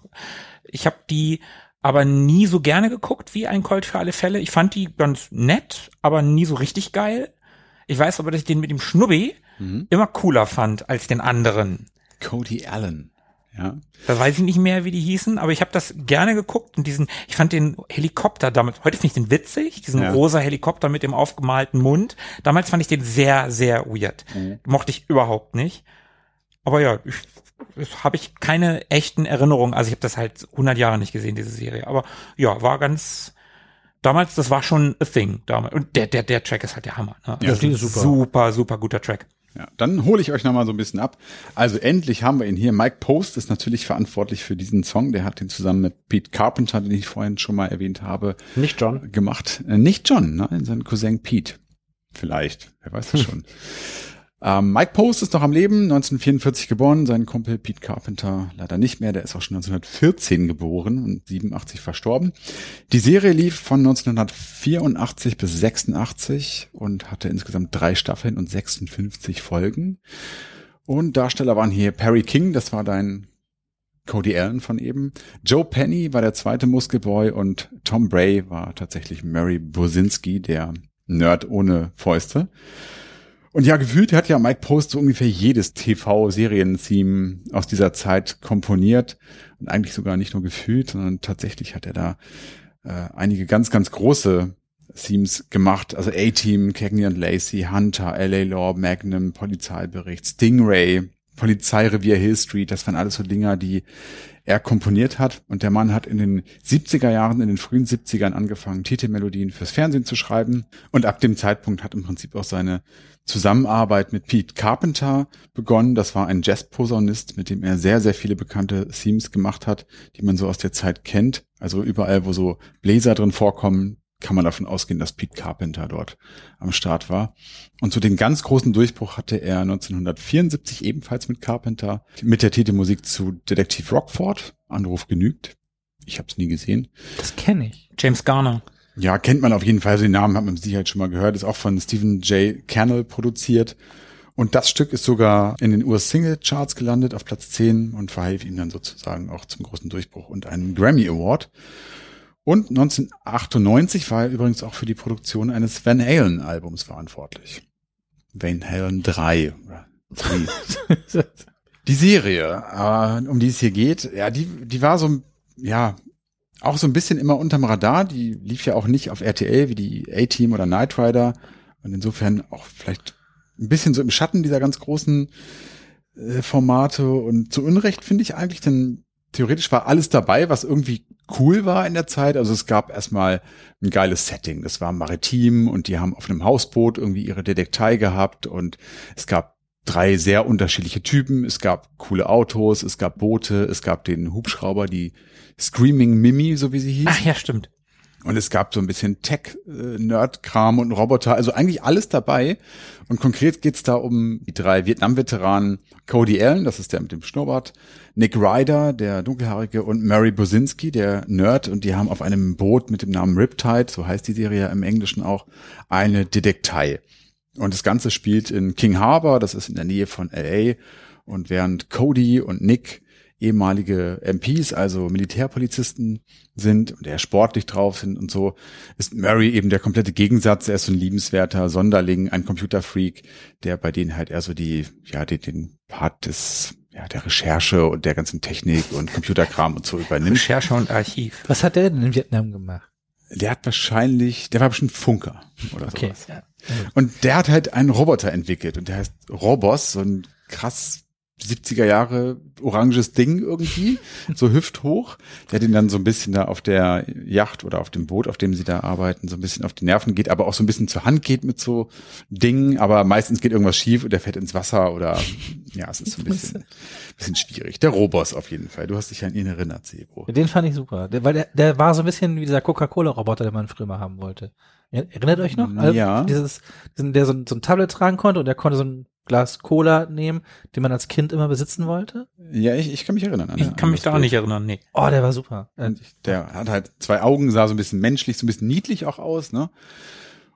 Ich habe die aber nie so gerne geguckt wie ein Colt für alle Fälle. Ich fand die ganz nett, aber nie so richtig geil. Ich weiß aber, dass ich den mit dem Schnubbi Mhm. immer cooler fand als den anderen. Cody Allen. Ja. Da weiß ich nicht mehr, wie die hießen, aber ich habe das gerne geguckt und diesen, ich fand den Helikopter damals, heute finde ich den witzig, diesen Ja. rosa Helikopter mit dem aufgemalten Mund. Damals fand ich den sehr, sehr weird. Mhm. Mochte ich überhaupt nicht. Aber ja, ich, das habe ich keine echten Erinnerungen. Also ich habe das halt 100 Jahre nicht gesehen, diese Serie. Aber ja, war ganz, damals, das war schon a thing. Damals. Und der, der, der Track ist halt der Hammer. Ne? Ja, Das ist ist super. super. Super, super guter Track. Ja, dann hole ich euch nochmal so ein bisschen ab. Also endlich haben wir ihn hier. Mike Post ist natürlich verantwortlich für diesen Song. Der hat den zusammen mit Pete Carpenter, den ich vorhin schon mal erwähnt habe, Nicht John. gemacht. Äh, nicht John, nein, sein Cousin Pete. Vielleicht, wer weiß das schon. Ähm, Mike Post ist noch am Leben, 1944 geboren, sein Kumpel Pete Carpenter leider nicht mehr, der ist auch schon 1914 geboren und 87 verstorben. Die Serie lief von 1984 bis 86 und hatte insgesamt drei Staffeln und 56 Folgen. Und Darsteller waren hier Perry King, das war dein Cody Allen von eben. Joe Penny war der zweite Muskelboy und Tom Bray war tatsächlich Mary Bosinski, der Nerd ohne Fäuste. Und ja, gefühlt hat ja Mike Post so ungefähr jedes TV-Serien-Theme aus dieser Zeit komponiert. Und eigentlich sogar nicht nur gefühlt, sondern tatsächlich hat er da äh, einige ganz, ganz große Themes gemacht. Also A-Team, Cagney und Lacey, Hunter, L.A. Law, Magnum, Polizeibericht, Stingray, Polizeirevier Hill Street. Das waren alles so Dinger, die er komponiert hat. Und der Mann hat in den 70er Jahren, in den frühen 70ern angefangen, Titelmelodien fürs Fernsehen zu schreiben. Und ab dem Zeitpunkt hat im Prinzip auch seine Zusammenarbeit mit Pete Carpenter begonnen. Das war ein Jazz-Posaunist, mit dem er sehr, sehr viele bekannte Themes gemacht hat, die man so aus der Zeit kennt. Also überall, wo so Bläser drin vorkommen, kann man davon ausgehen, dass Pete Carpenter dort am Start war. Und so den ganz großen Durchbruch hatte er 1974 ebenfalls mit Carpenter mit der Titelmusik zu Detektiv Rockford. Anruf genügt. Ich habe es nie gesehen. Das kenne ich. James Garner. Ja, kennt man auf jeden Fall. Den Namen hat man mit Sicherheit schon mal gehört. Ist auch von Stephen J. Cannell produziert. Und das Stück ist sogar in den US-Single-Charts gelandet auf Platz 10 und verhalf ihm dann sozusagen auch zum großen Durchbruch und einen Grammy Award. Und 1998 war er übrigens auch für die Produktion eines Van Halen-Albums verantwortlich. Van Halen 3. oder 3. Die Serie, äh, um die es hier geht, ja, die, die war so, ja, auch so ein bisschen immer unterm Radar. Die lief ja auch nicht auf RTL wie die A-Team oder Knight Rider. Und insofern auch vielleicht ein bisschen so im Schatten dieser ganz großen äh, Formate. Und zu Unrecht finde ich eigentlich, denn theoretisch war alles dabei, was irgendwie cool war in der Zeit. Also es gab erstmal ein geiles Setting. Das war maritim und die haben auf einem Hausboot irgendwie ihre Detektei gehabt und es gab drei sehr unterschiedliche Typen. Es gab coole Autos, es gab Boote, es gab den Hubschrauber, die Screaming Mimi, so wie sie hieß. Ach ja, stimmt. Und es gab so ein bisschen Tech-Nerd-Kram und Roboter, also eigentlich alles dabei. Und konkret geht's da um die drei Vietnam-Veteranen Cody Allen, das ist der mit dem Schnurrbart, Nick Ryder, der Dunkelhaarige, und Mary Bosinski, der Nerd. Und die haben auf einem Boot mit dem Namen Riptide, so heißt die Serie im Englischen auch, eine Detektei. Und das Ganze spielt in King Harbor, das ist in der Nähe von LA. Und während Cody und Nick ehemalige MPs, also Militärpolizisten sind und eher sportlich drauf sind und so, ist Murray eben der komplette Gegensatz. Er ist so ein liebenswerter Sonderling, ein Computerfreak, der bei denen halt eher so die, ja, den, den Part des, ja, der Recherche und der ganzen Technik und Computerkram und so übernimmt. Recherche und Archiv. Was hat der denn in Vietnam gemacht? Der hat wahrscheinlich, der war bestimmt Funker oder Okay. sowas. Ja. Und der hat halt einen Roboter entwickelt und der heißt Robos, so ein krass 70er Jahre oranges Ding irgendwie, so hüfthoch, der den dann so ein bisschen da auf der Yacht oder auf dem Boot, auf dem sie da arbeiten, so ein bisschen auf die Nerven geht, aber auch so ein bisschen zur Hand geht mit so Dingen, aber meistens geht irgendwas schief und der fährt ins Wasser oder ja, es ist so ein bisschen, bisschen schwierig. Der Robos auf jeden Fall. Du hast dich an ihn erinnert, Sebo. Den fand ich super. Der, weil der, der war so ein bisschen wie dieser Coca-Cola-Roboter, den man früher mal haben wollte. Er- Erinnert euch noch? Also Ja. Dieses, der so ein, so ein Tablet tragen konnte und der konnte so ein Glas Cola nehmen, den man als Kind immer besitzen wollte. Ja, ich, ich kann mich erinnern. An, Ich an kann mich das daran Bild. nicht erinnern, nee. Oh, der war super. Und der hat halt zwei Augen, sah so ein bisschen menschlich, so ein bisschen niedlich auch aus, ne?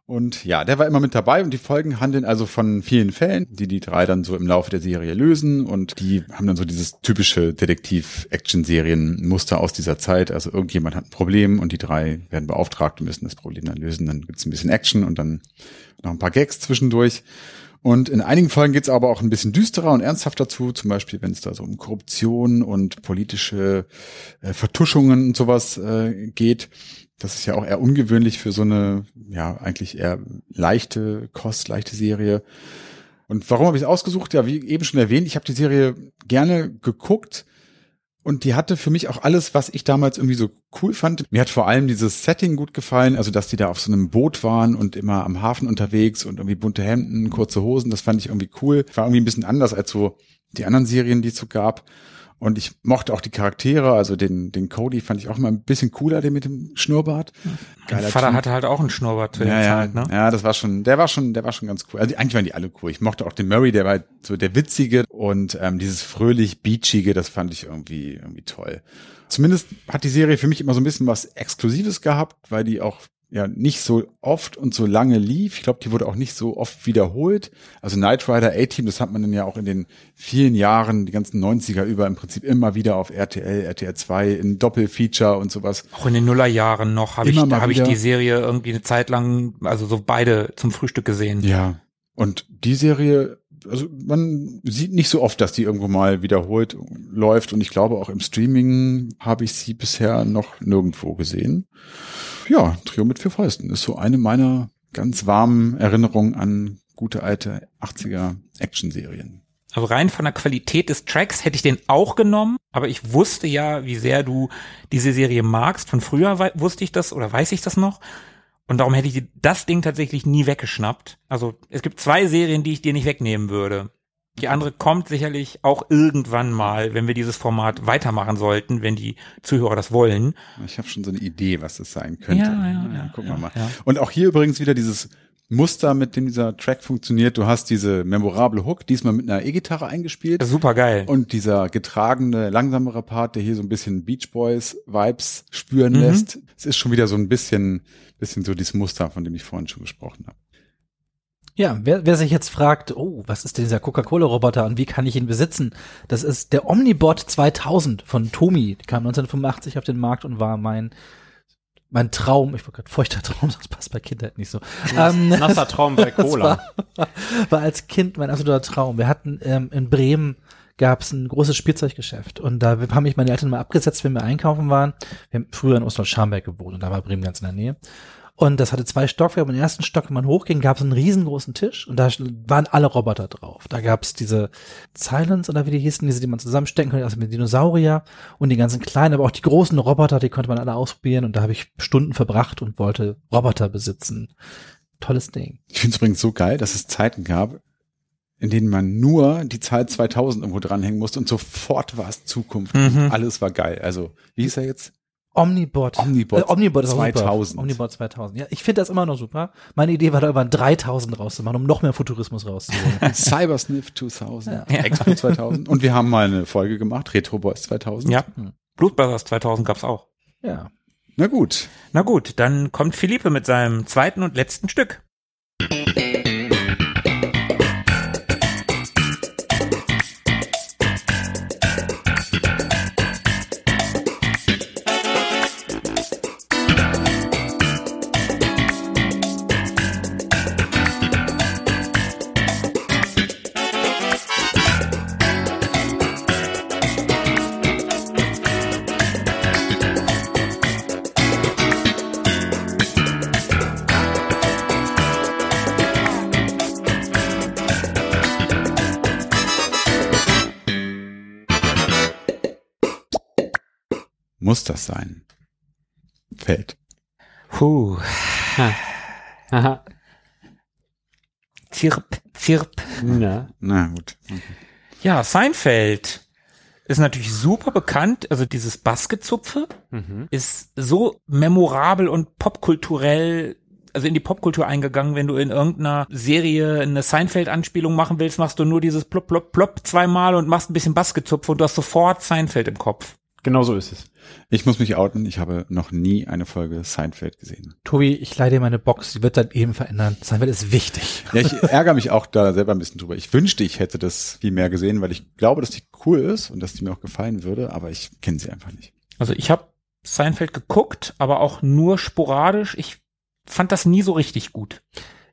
Und ja, der war immer mit dabei und die Folgen handeln also von vielen Fällen, die die drei dann so im Laufe der Serie lösen und die haben dann so dieses typische Detektiv-Action-Serien-Muster aus dieser Zeit. Also irgendjemand hat ein Problem und die drei werden beauftragt und müssen das Problem dann lösen. Dann gibt's ein bisschen Action und dann noch ein paar Gags zwischendurch. Und in einigen Folgen geht's aber auch ein bisschen düsterer und ernsthafter zu, zum Beispiel, wenn es da so um Korruption und politische äh, Vertuschungen und sowas äh, geht. Das ist ja auch eher ungewöhnlich für so eine, ja, eigentlich eher leichte, kostleichte Serie. Und warum habe ich es ausgesucht? Ja, wie eben schon erwähnt, ich habe die Serie gerne geguckt und die hatte für mich auch alles, was ich damals irgendwie so cool fand. Mir hat vor allem dieses Setting gut gefallen, also dass die da auf so einem Boot waren und immer am Hafen unterwegs und irgendwie bunte Hemden, kurze Hosen, das fand ich irgendwie cool. War irgendwie ein bisschen anders als so die anderen Serien, die es so gab. Und ich mochte auch die Charaktere, also den, den Cody fand ich auch immer ein bisschen cooler, den mit dem Schnurrbart. Mein Vater Typ. hatte halt auch einen Schnurrbart zu ja, der ja, Zeit, ne? ja, das war schon, der war schon, der war schon ganz cool. Also eigentlich waren die alle cool. Ich mochte auch den Murray, der war so der witzige und ähm, dieses fröhlich beachige, das fand ich irgendwie irgendwie toll. Zumindest hat die Serie für mich immer so ein bisschen was Exklusives gehabt, weil die auch ja nicht so oft und so lange lief. Ich glaube, die wurde auch nicht so oft wiederholt. Also Knight Rider A-Team, das hat man dann ja auch in den vielen Jahren, die ganzen 90er über im Prinzip immer wieder auf RTL, RTL 2 in Doppelfeature und sowas. Auch in den Nullerjahren noch habe ich, habe ich die Serie irgendwie eine Zeit lang, also so beide zum Frühstück gesehen. Ja. Und die Serie, also man sieht nicht so oft, dass die irgendwo mal wiederholt läuft. Und ich glaube auch im Streaming habe ich sie bisher noch nirgendwo gesehen. Ja, Trio mit vier Fäusten ist so eine meiner ganz warmen Erinnerungen an gute alte 80er Action-Serien. Also rein von der Qualität des Tracks hätte ich den auch genommen, aber ich wusste ja, wie sehr du diese Serie magst. Von früher wusste ich das oder weiß ich das noch. Und darum hätte ich das Ding tatsächlich nie weggeschnappt. Also es gibt zwei Serien, die ich dir nicht wegnehmen würde. Die andere kommt sicherlich auch irgendwann mal, wenn wir dieses Format weitermachen sollten, wenn die Zuhörer das wollen. Ich habe schon so eine Idee, was das sein könnte. Ja, ja, ja, gucken ja, wir mal. Und auch hier übrigens wieder dieses Muster, mit dem dieser Track funktioniert. Du hast diese memorable Hook, diesmal mit einer E-Gitarre eingespielt. Super geil. Und dieser getragene, langsamere Part, der hier so ein bisschen Beach Boys Vibes spüren Mhm. lässt, es ist schon wieder so ein bisschen, bisschen so dieses Muster, von dem ich vorhin schon gesprochen habe. Ja, wer, wer sich jetzt fragt, oh, was ist denn dieser Coca-Cola-Roboter und wie kann ich ihn besitzen? Das ist der Omnibot 2000 von Tomi. Die kam 1985 auf den Markt und war mein mein Traum. Ich wollte gerade feuchter Traum, das passt bei Kindheit nicht so. Ähm, Nasser Traum bei Cola. war, war als Kind mein absoluter Traum. Wir hatten ähm, in Bremen gab es ein großes Spielzeuggeschäft und da haben mich meine Eltern mal abgesetzt, wenn wir einkaufen waren. Wir haben früher in Ostwald-Scharmberg gewohnt und da war Bremen ganz in der Nähe. Und das hatte zwei Stockwerke. Im ersten Stock, wenn man hochging, gab es einen riesengroßen Tisch und da waren alle Roboter drauf. Da gab es diese Silence oder wie die hießen, diese, die man zusammenstecken konnte, also mit Dinosaurier und die ganzen kleinen, aber auch die großen Roboter, die konnte man alle ausprobieren und da habe ich Stunden verbracht und wollte Roboter besitzen. Tolles Ding. Ich finde es übrigens so geil, dass es Zeiten gab, in denen man nur die Zahl 2000 irgendwo dranhängen musste und sofort war es Zukunft. Mhm. Alles war geil. Also, wie hieß er jetzt? Omnibot. Omnibot Äh, Omnibot ist auch 2000. Super. Omnibot 2000. Ja, ich finde das immer noch super. Meine Idee war da über ein 3000 rauszumachen, um noch mehr Futurismus rauszuholen. Cybersniff 2000, Expo 2000. Und wir haben mal eine Folge gemacht, Retro Boys 2000. Ja. Blues Brothers 2000 gab's auch. ja. Na gut. Na gut, dann kommt Philippe mit seinem zweiten und letzten Stück. Das sein? Feld. Puh. Haha. Zirp, zirp. Na. Na gut. Ja, Seinfeld ist natürlich super bekannt. Also dieses Basketzupfe Mhm. ist so memorabel und popkulturell, also in die Popkultur eingegangen. Wenn du in irgendeiner Serie eine Seinfeld-Anspielung machen willst, machst du nur dieses Plop, Plop, Plop zweimal und machst ein bisschen Basketzupfe und du hast sofort Seinfeld im Kopf. Genau so ist es. Ich muss mich outen, ich habe noch nie eine Folge Seinfeld gesehen. Tobi, ich leih dir meine Box, die wird dann eben verändern. Seinfeld ist wichtig. Ja, ich ärgere mich auch da selber ein bisschen drüber. Ich wünschte, ich hätte das viel mehr gesehen, weil ich glaube, dass die cool ist und dass die mir auch gefallen würde, aber ich kenne sie einfach nicht. Also ich habe Seinfeld geguckt, aber auch nur sporadisch. Ich fand das nie so richtig gut.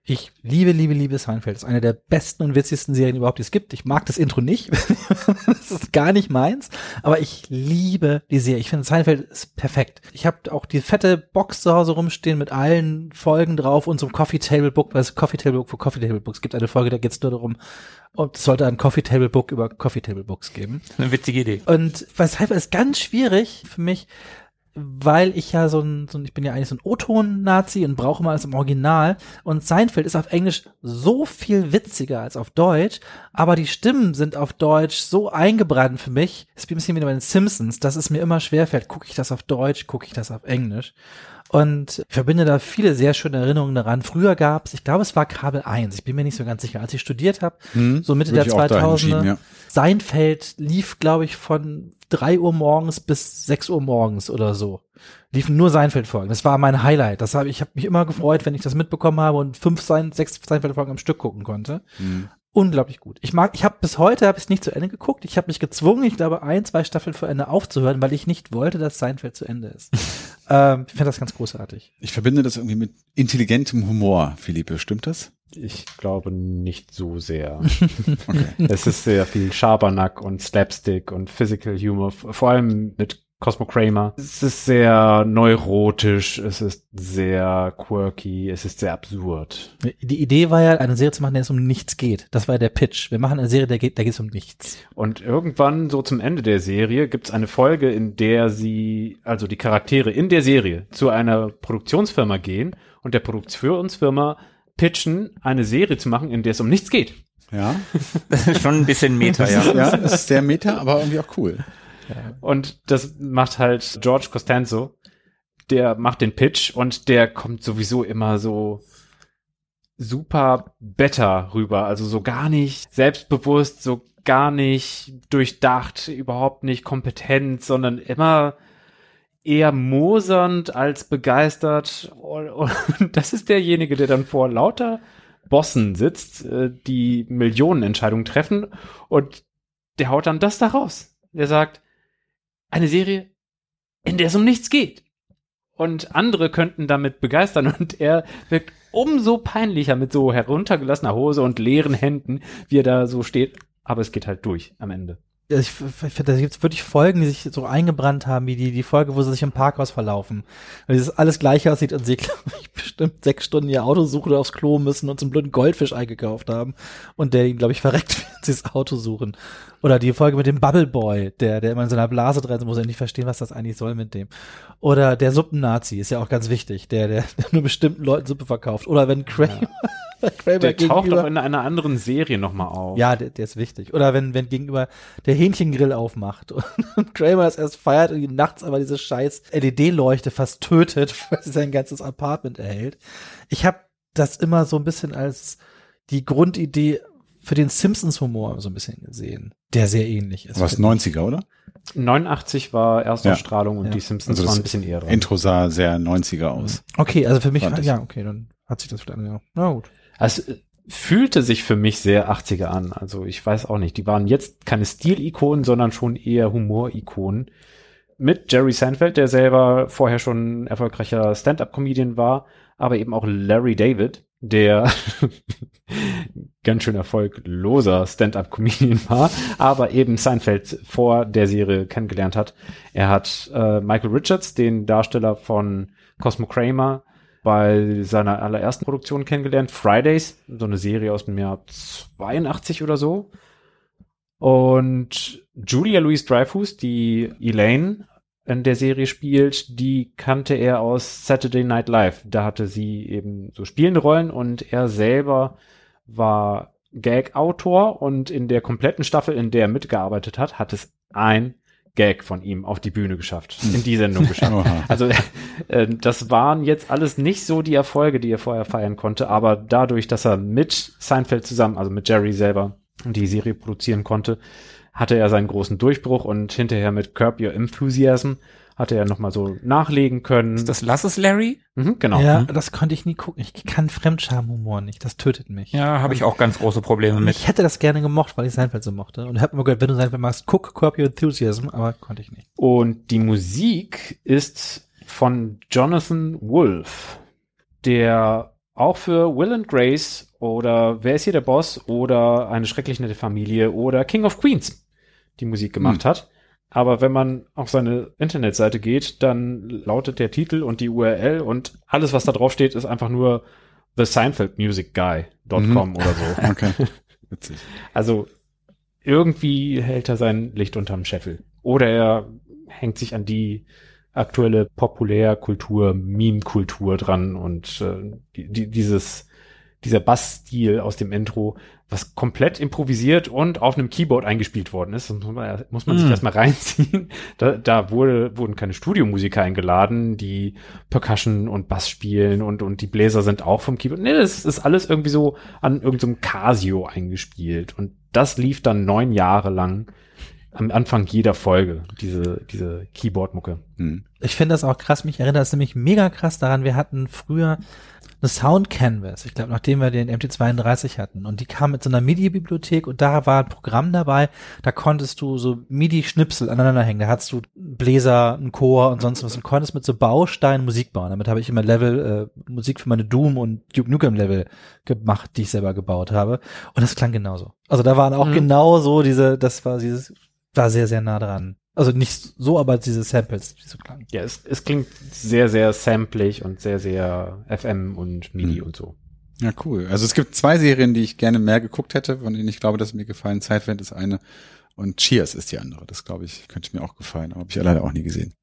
Ich liebe, liebe, liebe Seinfeld. Das ist eine der besten und witzigsten Serien überhaupt, die es gibt. Ich mag das Intro nicht. das ist gar nicht meins. Aber ich liebe die Serie. Ich finde Seinfeld ist perfekt. Ich habe auch die fette Box zu Hause rumstehen mit allen Folgen drauf und so einem Coffee Table Book, weil es Coffee Table Book für Coffee Table Books gibt. Eine Folge, da geht es nur darum, und es sollte ein Coffee Table Book über Coffee Table Books geben. Eine witzige Idee. Und bei Seinfeld ist ganz schwierig für mich, weil ich ja so ein, so ein ich bin ja eigentlich so ein O-Ton-Nazi und brauche mal alles im Original. Und Seinfeld ist auf Englisch so viel witziger als auf Deutsch, aber die Stimmen sind auf Deutsch so eingebrannt für mich. Es ist ein bisschen wie bei den Simpsons, dass es mir immer schwerfällt. Gucke ich das auf Deutsch, gucke ich das auf Englisch. Und ich verbinde da viele sehr schöne Erinnerungen daran. Früher gab es, ich glaube, es war Kabel 1, ich bin mir nicht so ganz sicher, als ich studiert habe, Hm, so Mitte der ich auch dahin 2000er. schieben, ja. Seinfeld lief, glaube ich, von drei Uhr morgens bis sechs Uhr morgens oder so. Liefen nur Seinfeld-Folgen. Das war mein Highlight. Das habe ich habe mich immer gefreut, wenn ich das mitbekommen habe und fünf Sein, sechs Seinfeld-Folgen am Stück gucken konnte. Hm. Unglaublich gut. Ich mag, ich habe bis heute habe ich nicht zu Ende geguckt. Ich habe mich gezwungen, ich glaube, ein, zwei Staffeln vor Ende aufzuhören, weil ich nicht wollte, dass Seinfeld zu Ende ist. ähm, ich finde das ganz großartig. Ich verbinde das irgendwie mit intelligentem Humor, Philippe. Stimmt das? Ich glaube nicht so sehr. Okay. es ist sehr viel Schabernack und Slapstick und Physical Humor, vor allem mit Cosmo Kramer. Es ist sehr neurotisch, es ist sehr quirky, es ist sehr absurd. Die Idee war ja, eine Serie zu machen, in der es um nichts geht. Das war ja der Pitch. Wir machen eine Serie, der geht, da geht es um nichts. Und irgendwann, so zum Ende der Serie, gibt es eine Folge, in der sie, also die Charaktere in der Serie, zu einer Produktionsfirma gehen und der Produktionsfirma pitchen, eine Serie zu machen, in der es um nichts geht. Ja. Das ist schon ein bisschen Meta, ja. Ja, das ist sehr meta, aber irgendwie auch cool. Und das macht halt George Costanzo. Der macht den Pitch und der kommt sowieso immer so super better rüber. Also so gar nicht selbstbewusst, so gar nicht durchdacht, überhaupt nicht kompetent, sondern immer eher mosernd als begeistert. Und das ist derjenige, der dann vor lauter Bossen sitzt, äh, die Millionenentscheidungen treffen und der haut dann das da raus. Der sagt, eine Serie, in der es um nichts geht. Und andere könnten damit begeistern und er wirkt umso peinlicher mit so heruntergelassener Hose und leeren Händen, wie er da so steht. Aber es geht halt durch am Ende. Ich finde, da gibt es wirklich Folgen, die sich so eingebrannt haben, wie die, die Folge, wo sie sich im Parkhaus verlaufen. Weil dieses alles gleich aussieht und sie, glaube ich, bestimmt sechs Stunden ihr Auto suchen oder aufs Klo müssen und so einen blöden Goldfisch eingekauft haben. Und der ihn, glaube ich, verreckt, während sie das Auto suchen. Oder die Folge mit dem Bubble Boy, der, der immer in so einer Blase drin ist, muss ja nicht verstehen, was das eigentlich soll mit dem. Oder der Suppennazi ist ja auch ganz wichtig, der, der, der nur bestimmten Leuten Suppe verkauft. Oder wenn Kramer, Kramer Der taucht auch in einer anderen Serie nochmal auf. Ja, der, der ist wichtig. Oder wenn, wenn gegenüber der Hähnchengrill aufmacht und Kramer es erst feiert und ihn nachts aber diese scheiß LED-Leuchte fast tötet, weil sie sein ganzes Apartment erhält. Ich habe das immer so ein bisschen als die Grundidee für den Simpsons-Humor so ein bisschen gesehen, der sehr ähnlich ist. Was 90er, oder? 89 war Erstausstrahlung und Ja. die Simpsons Also waren ein bisschen eher dran. Intro sah sehr 90er aus. Okay, also für mich, ja, okay, dann hat sich das vielleicht, ja. Na gut. Es fühlte sich für mich sehr 80er an. Also ich weiß auch nicht. Die waren jetzt keine Stilikonen, sondern schon eher Humorikonen. Mit Jerry Seinfeld, der selber vorher schon erfolgreicher Stand-up-Comedian war, aber eben auch Larry David, der ganz schön erfolgloser Stand-up-Comedian war, aber eben Seinfeld vor der Serie kennengelernt hat. Er hat äh, Michael Richards, den Darsteller von Cosmo Kramer, bei seiner allerersten Produktion kennengelernt, Fridays, so eine Serie aus dem Jahr 82 oder so. Und Julia Louise Dreyfus, die Elaine in der Serie spielt, die kannte er aus Saturday Night Live. Da hatte sie eben so spielende Rollen und er selber war Gag-Autor und in der kompletten Staffel, in der er mitgearbeitet hat, hat es ein Gag von ihm auf die Bühne geschafft, in die Sendung geschafft. Also äh, das waren jetzt alles nicht so die Erfolge, die er vorher feiern konnte, aber dadurch, dass er mit Seinfeld zusammen, also mit Jerry selber, die Serie produzieren konnte, hatte er seinen großen Durchbruch und hinterher mit Curb Your Enthusiasm hatte er nochmal so nachlegen können. Ist das Lass es Larry? mhm, genau. Ja, das konnte ich nie gucken. Ich kann Fremdschamhumor nicht. Das tötet mich. Ja, habe ich auch ganz große Probleme mit. Ich hätte das gerne gemocht, weil ich Seinfeld so mochte. Und ich habe immer gehört, wenn du Seinfeld magst, guck Curb Your Enthusiasm, aber konnte ich nicht. Und die Musik ist von Jonathan Wolf, der auch für Will and Grace oder Wer ist hier der Boss oder Eine schrecklich nette Familie oder King of Queens die Musik gemacht hat. Aber wenn man auf seine Internetseite geht, dann lautet der Titel und die URL und alles, was da drauf steht, ist einfach nur the Seinfeld Music Guy.com oder so. Okay. Witzig. Also irgendwie hält er sein Licht unterm Scheffel. Oder er hängt sich an die aktuelle Populärkultur, Meme-Kultur dran und äh, die, die, dieses dieser Bassstil aus dem Intro, was komplett improvisiert und auf einem Keyboard eingespielt worden ist. Das muss man, muss man sich Mm. erstmal reinziehen. Da, da wurde, wurden keine Studiomusiker eingeladen, die Percussion und Bass spielen und, und die Bläser sind auch vom Keyboard. Nee, das ist alles irgendwie so an irgendeinem Casio eingespielt. Und das lief dann neun Jahre lang am Anfang jeder Folge, diese, diese Keyboard-Mucke. Hm. Ich finde das auch krass. Mich erinnert das nämlich mega krass daran. Wir hatten früher eine Sound Canvas. Ich glaube, nachdem wir den MT32 hatten. Und die kam mit so einer MIDI-Bibliothek und da war ein Programm dabei. Da konntest du so MIDI-Schnipsel aneinander hängen. Da hattest du Bläser, einen Chor und sonst was und konntest mit so Bausteinen Musik bauen. Damit habe ich immer Level, äh, Musik für meine Doom und Duke Nukem Level gemacht, die ich selber gebaut habe. Und das klang genauso. Also da waren auch Mhm. genau so diese, das war dieses, war sehr, sehr nah dran. Also nicht so, aber diese Samples, die so klangen. Ja, es, es klingt sehr, sehr samplig und sehr, sehr FM und MIDI Hm. und so. Ja, cool. Also es gibt zwei Serien, die ich gerne mehr geguckt hätte, von denen ich glaube, dass sie mir gefallen. Zeitwend ist eine und Cheers ist die andere. Das glaube ich, könnte mir auch gefallen, aber habe ich leider auch nie gesehen.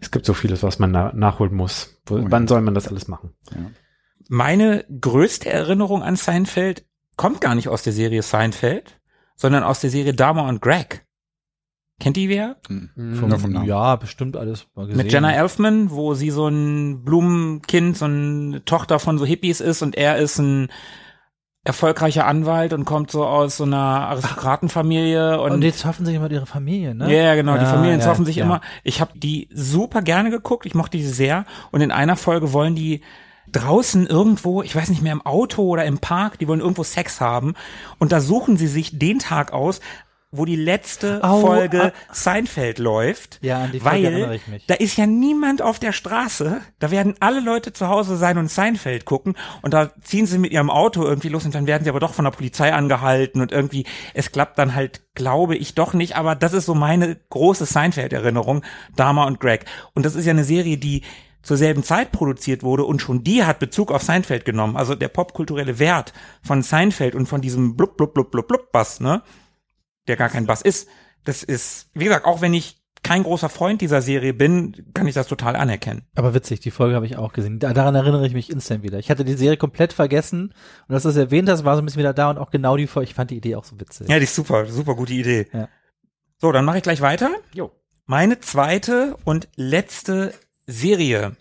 Es gibt so vieles, was man na nachholen muss. Wo, Oh ja. Wann soll man das alles machen? Ja. Meine größte Erinnerung an Seinfeld kommt gar nicht aus der Serie Seinfeld, sondern aus der Serie Dama und Greg. Kennt die wer? Hm. Hm. Nur vom Namen. Ja, bestimmt alles mal gesehen. Mit Jenna Elfman, wo sie so ein Blumenkind, so eine Tochter von so Hippies ist und er ist ein erfolgreicher Anwalt und kommt so aus so einer Aristokratenfamilie und, Und jetzt hoffen sich immer ihre Familie, ne? Ja, ja, genau, die Ja, Familien ja, zoffen sich ja. immer. Ich habe die super gerne geguckt, ich mochte die sehr und in einer Folge wollen die draußen irgendwo, ich weiß nicht mehr im Auto oder im Park, die wollen irgendwo Sex haben und da suchen sie sich den Tag aus, wo die letzte Au, Folge ah. Seinfeld läuft, Ja, an die Folge erinnere weil ich mich. da ist ja niemand auf der Straße, da werden alle Leute zu Hause sein und Seinfeld gucken und da ziehen sie mit ihrem Auto irgendwie los und dann werden sie aber doch von der Polizei angehalten und irgendwie, es klappt dann halt, glaube ich, doch nicht, aber das ist so meine große Seinfeld-Erinnerung, Dama und Greg. Und das ist ja eine Serie, die zur selben Zeit produziert wurde und schon die hat Bezug auf Seinfeld genommen. Also der popkulturelle Wert von Seinfeld und von diesem blub blub blub blub blub Bass, ne? Der gar kein Bass ist. Das ist, wie gesagt, auch wenn ich kein großer Freund dieser Serie bin, kann ich das total anerkennen. Aber witzig, die Folge habe ich auch gesehen. Da, daran erinnere ich mich instant wieder. Ich hatte die Serie komplett vergessen und als du es erwähnt hast, war so ein bisschen wieder da und auch genau die Folge. Ich fand die Idee auch so witzig. Ja, die ist super, super gute Idee. Ja. So, dann mache ich gleich weiter. Jo. Meine zweite und letzte Serie.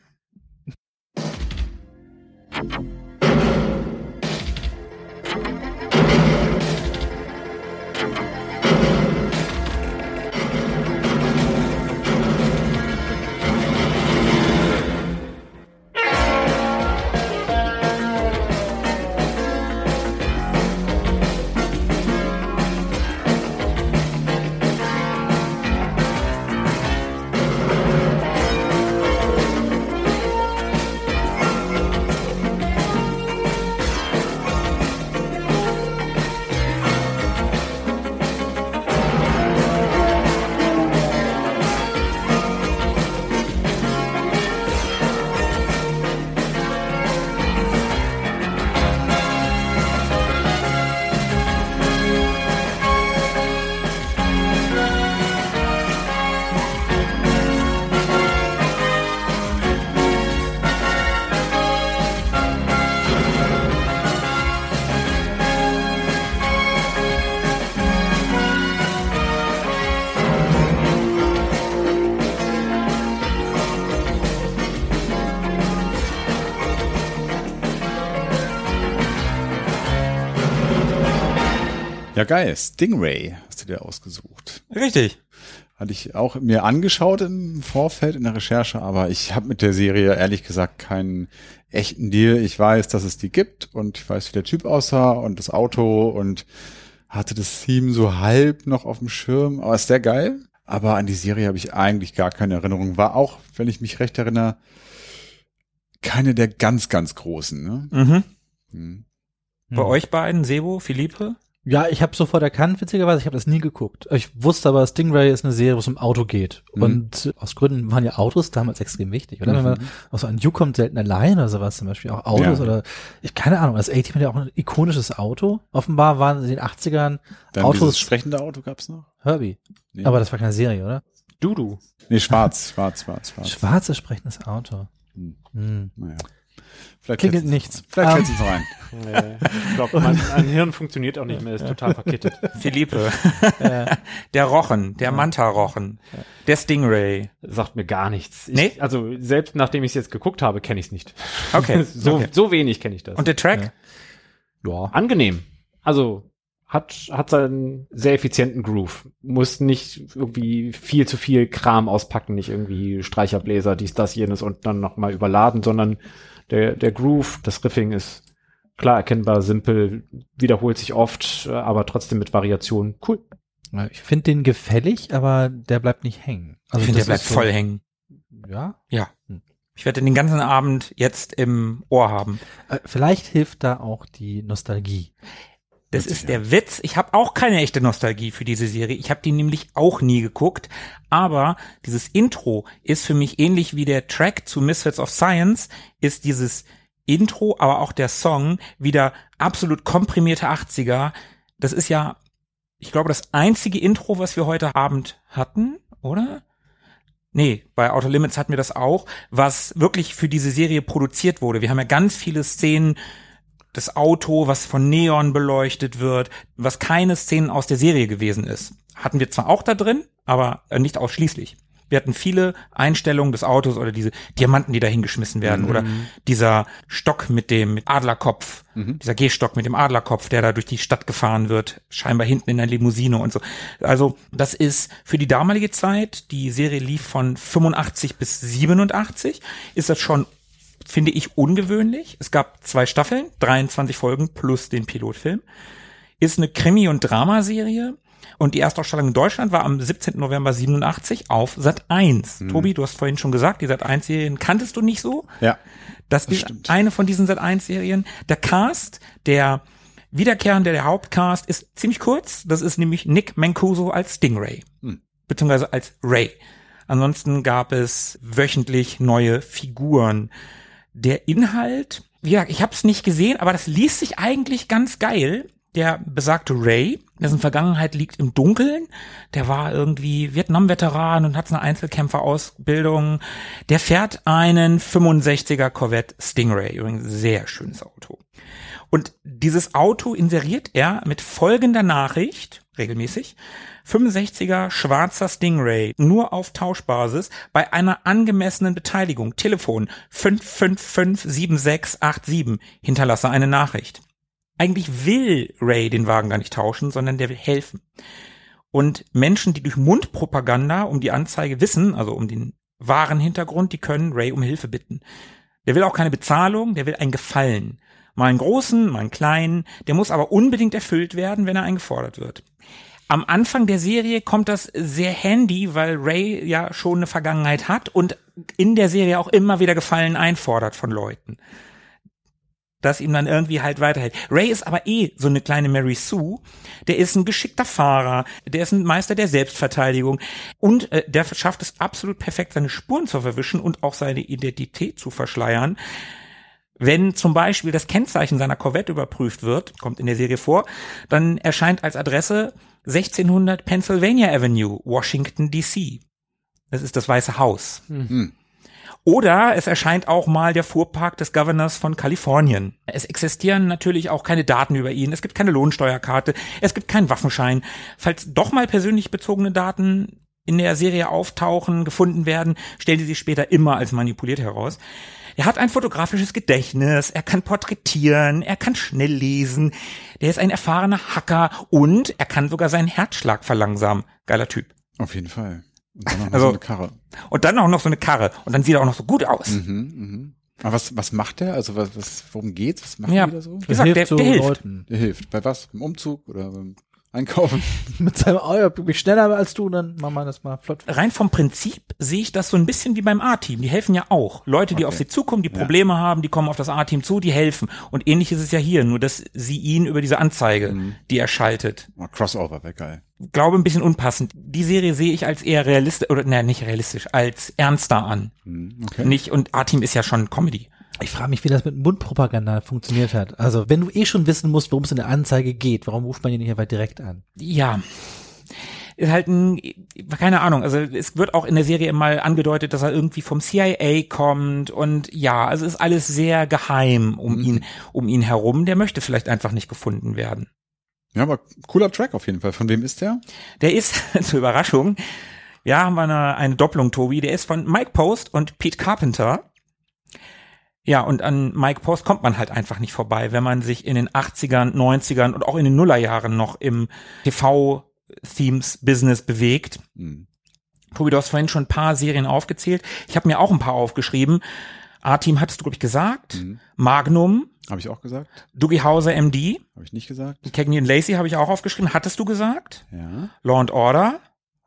Geil. Stingray hast du dir ausgesucht. Richtig. Hatte ich auch mir angeschaut im Vorfeld in der Recherche, aber ich habe mit der Serie ehrlich gesagt keinen echten Deal. Ich weiß, dass es die gibt und ich weiß, wie der Typ aussah und das Auto und hatte das Theme so halb noch auf dem Schirm. Aber ist sehr geil. Aber an die Serie habe ich eigentlich gar keine Erinnerung. War auch, wenn ich mich recht erinnere, keine der ganz, ganz großen. Ne? Mhm. Hm. Bei euch beiden, Sebo, Philippe? Ja, ich habe sofort erkannt, witzigerweise, ich habe das nie geguckt. Ich wusste aber, Stingray ist eine Serie, wo es um Auto geht. Mhm. Und äh, aus Gründen waren ja Autos damals extrem wichtig, oder? Wenn man auch so an You kommt selten allein oder sowas zum Beispiel, auch Autos Ja. oder, ich keine Ahnung, das A-Team hat ja auch ein ikonisches Auto. Offenbar waren in den 80ern Dann Autos, dieses sprechende Auto gab's noch? Herbie. Nee. Aber das war keine Serie, oder? Dudu. Nee, schwarz, schwarz, schwarz, schwarz. Schwarzes sprechendes Auto. Hm. Hm. Naja. Vielleicht Klingelt nichts. Vielleicht Ähm, setzen sie rein. Nee, ich glaube, mein, mein Hirn funktioniert auch nicht mehr, ist total verkittet. Philippe. der Rochen, der Manta-Rochen, der Stingray. Sagt mir gar nichts. Ich, Nee? Also selbst nachdem ich es jetzt geguckt habe, kenne ich es nicht. Okay, so, okay. so wenig kenne ich das. Und der Track? Ja. angenehm. Also hat, hat seinen sehr effizienten Groove. Muss nicht irgendwie viel zu viel Kram auspacken, nicht irgendwie Streicherbläser, dies, das, jenes und dann nochmal überladen, sondern der, der Groove, das Riffing ist klar erkennbar, simpel, wiederholt sich oft, äh, aber trotzdem mit Variation. Cool. Ich finde den gefällig, aber der bleibt nicht hängen. ich finde, der bleibt so- voll hängen. Ja. Ja. Ich werde den ganzen Abend jetzt im Ohr haben. Äh, Vielleicht hilft da auch die Nostalgie. Das ist der Witz. Ich habe auch keine echte Nostalgie für diese Serie. Ich habe die nämlich auch nie geguckt. Aber dieses Intro ist für mich ähnlich wie der Track zu Misfits of Science, ist dieses Intro, aber auch der Song wieder absolut komprimierte 80er. Das ist ja, ich glaube, das einzige Intro, was wir heute Abend hatten, oder? Nee, bei Outer Limits hatten wir das auch, was wirklich für diese Serie produziert wurde. Wir haben ja ganz viele Szenen, das Auto, was von Neon beleuchtet wird, was keine Szenen aus der Serie gewesen ist. Hatten wir zwar auch da drin, aber äh, nicht ausschließlich. Wir hatten viele Einstellungen des Autos oder diese Diamanten, die da hingeschmissen werden oder dieser Stock mit dem Adlerkopf, dieser Gehstock mit dem Adlerkopf, der da durch die Stadt gefahren wird, scheinbar hinten in der Limousine und so. Also das ist für die damalige Zeit, die Serie lief von 85 bis 87, ist das schon finde ich ungewöhnlich. Es gab zwei Staffeln, 23 Folgen plus den Pilotfilm. Ist eine Krimi- und Dramaserie. Und die Erstausstrahlung in Deutschland war am 17. November 87 auf Sat 1. Tobi, du hast vorhin schon gesagt, die Sat 1 Serien kanntest du nicht so. Ja. Das ist stimmt. eine von diesen Sat 1 Serien. Der Cast, der wiederkehrende, der Hauptcast ist ziemlich kurz. Das ist nämlich Nick Mancuso als Stingray. Beziehungsweise als Ray. Ansonsten gab es wöchentlich neue Figuren. Der Inhalt, wie gesagt, ich habe es nicht gesehen, aber das liest sich eigentlich ganz geil. Der besagte Ray dessen Vergangenheit liegt im Dunkeln. Der war irgendwie Vietnam-Veteran und hat eine Einzelkämpferausbildung. Der fährt einen 65er Corvette Stingray. Übrigens sehr schönes Auto. Und dieses Auto inseriert er mit folgender Nachricht, regelmäßig, 65er schwarzer Stingray, nur auf Tauschbasis, bei einer angemessenen Beteiligung, Telefon 5557687, hinterlasse eine Nachricht. Eigentlich will Ray den Wagen gar nicht tauschen, sondern der will helfen. Und Menschen, die durch Mundpropaganda um die Anzeige wissen, also um den wahren Hintergrund, die können Ray um Hilfe bitten. Der will auch keine Bezahlung, der will einen Gefallen. Mal einen großen, mal einen kleinen, der muss aber unbedingt erfüllt werden, wenn er eingefordert wird. Am Anfang der Serie kommt das sehr handy, weil Ray ja schon eine Vergangenheit hat und in der Serie auch immer wieder Gefallen einfordert von Leuten. Dass ihm dann irgendwie halt weiterhält. Ray ist aber eh so eine kleine Mary Sue. Der ist ein geschickter Fahrer. Der ist ein Meister der Selbstverteidigung. Und äh, der schafft es absolut perfekt, seine Spuren zu verwischen und auch seine Identität zu verschleiern. Wenn zum Beispiel das Kennzeichen seiner Corvette überprüft wird, kommt in der Serie vor, dann erscheint als Adresse 1600 Pennsylvania Avenue, Washington DC. Das ist das Weiße Haus. Oder es erscheint auch mal der Fuhrpark des Governors von Kalifornien. Es existieren natürlich auch keine Daten über ihn. Es gibt keine Lohnsteuerkarte. Es gibt keinen Waffenschein. Falls doch mal persönlich bezogene Daten in der Serie auftauchen, gefunden werden, stellen sie sich später immer als manipuliert heraus. Er hat ein fotografisches Gedächtnis, er kann porträtieren, er kann schnell lesen, der ist ein erfahrener Hacker und er kann sogar seinen Herzschlag verlangsamen. Geiler Typ. Auf jeden Fall. Und dann noch Also- so eine Karre. Und dann auch noch so eine Karre und dann sieht er auch noch so gut aus. Mhm, mhm. Aber was, was macht der? Also was, was, worum geht's? Was macht Ja. die da so? Wie gesagt, der, so der hilft. Leuten. Der hilft. Bei was? Beim Umzug oder beim Einkaufen? Mit seinem Auto bin ich schneller als du, dann machen wir das mal flott. Rein vom Prinzip sehe ich das so ein bisschen wie beim A-Team. Die helfen ja auch. Leute, die Okay. auf sie zukommen, die Probleme haben, die kommen auf das A-Team zu, die helfen. Und ähnlich ist es ja hier, nur dass sie ihn über diese Anzeige, die er schaltet, Oh, Crossover wäre geil. glaube ein bisschen unpassend. Die Serie sehe ich als eher realistisch, oder ne, nicht realistisch, als ernster an. Mhm, Okay. Nicht, und A-Team ist ja schon Comedy. Ich frage mich, wie das mit Mundpropaganda funktioniert hat. Also, wenn du eh schon wissen musst, worum es in der Anzeige geht, warum ruft man ihn nicht einfach direkt an? Ja. Ist halt ein, keine Ahnung, also es wird auch in der Serie mal angedeutet, dass er irgendwie vom CIA kommt und ja, also ist alles sehr geheim um ihn, um ihn herum. Der möchte vielleicht einfach nicht gefunden werden. Ja, aber cooler Track auf jeden Fall. Von wem ist der? Der ist, zur Überraschung, ja, haben wir eine, eine Doppelung, Tobi, der ist von Mike Post und Pete Carpenter. Ja, und an Mike Post kommt man halt einfach nicht vorbei, wenn man sich in den 80ern, 90ern und auch in den Nullerjahren noch im TV-Themes-Business bewegt. Hm. Tobi, du hast vorhin schon ein paar Serien aufgezählt. Ich habe mir auch ein paar aufgeschrieben. A-Team hattest du, glaube ich, gesagt. Mhm. Magnum, Habe ich auch gesagt? Doogie Hauser MD, Habe ich nicht gesagt? Cagney und Lacey habe ich auch aufgeschrieben. Hattest du gesagt? Ja. Law and Order,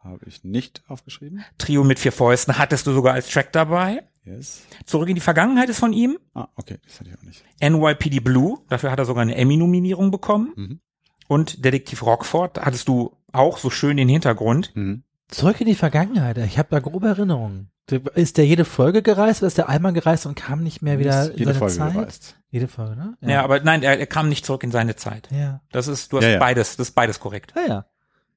Habe ich nicht aufgeschrieben? Trio mit vier Fäusten hattest du sogar als Track dabei. Yes. Zurück in die Vergangenheit ist von ihm. Ah, okay. Das hatte ich auch nicht. NYPD Blue, dafür hat er sogar eine Emmy-Nominierung bekommen. Mhm. Und Detektiv Rockford, da hattest du auch so schön den Hintergrund. Mhm. Zurück in die Vergangenheit. Ich habe da grobe Erinnerungen. Ist der jede Folge gereist oder ist der einmal gereist und kam nicht mehr wieder Ist in jede seine Folge Zeit? gereist. Jede Folge, ne? Ja, aber nein, er, er kam nicht zurück in seine Zeit. Ja. Das ist, du hast Ja, ja. beides, das ist beides korrekt. Ah, ja.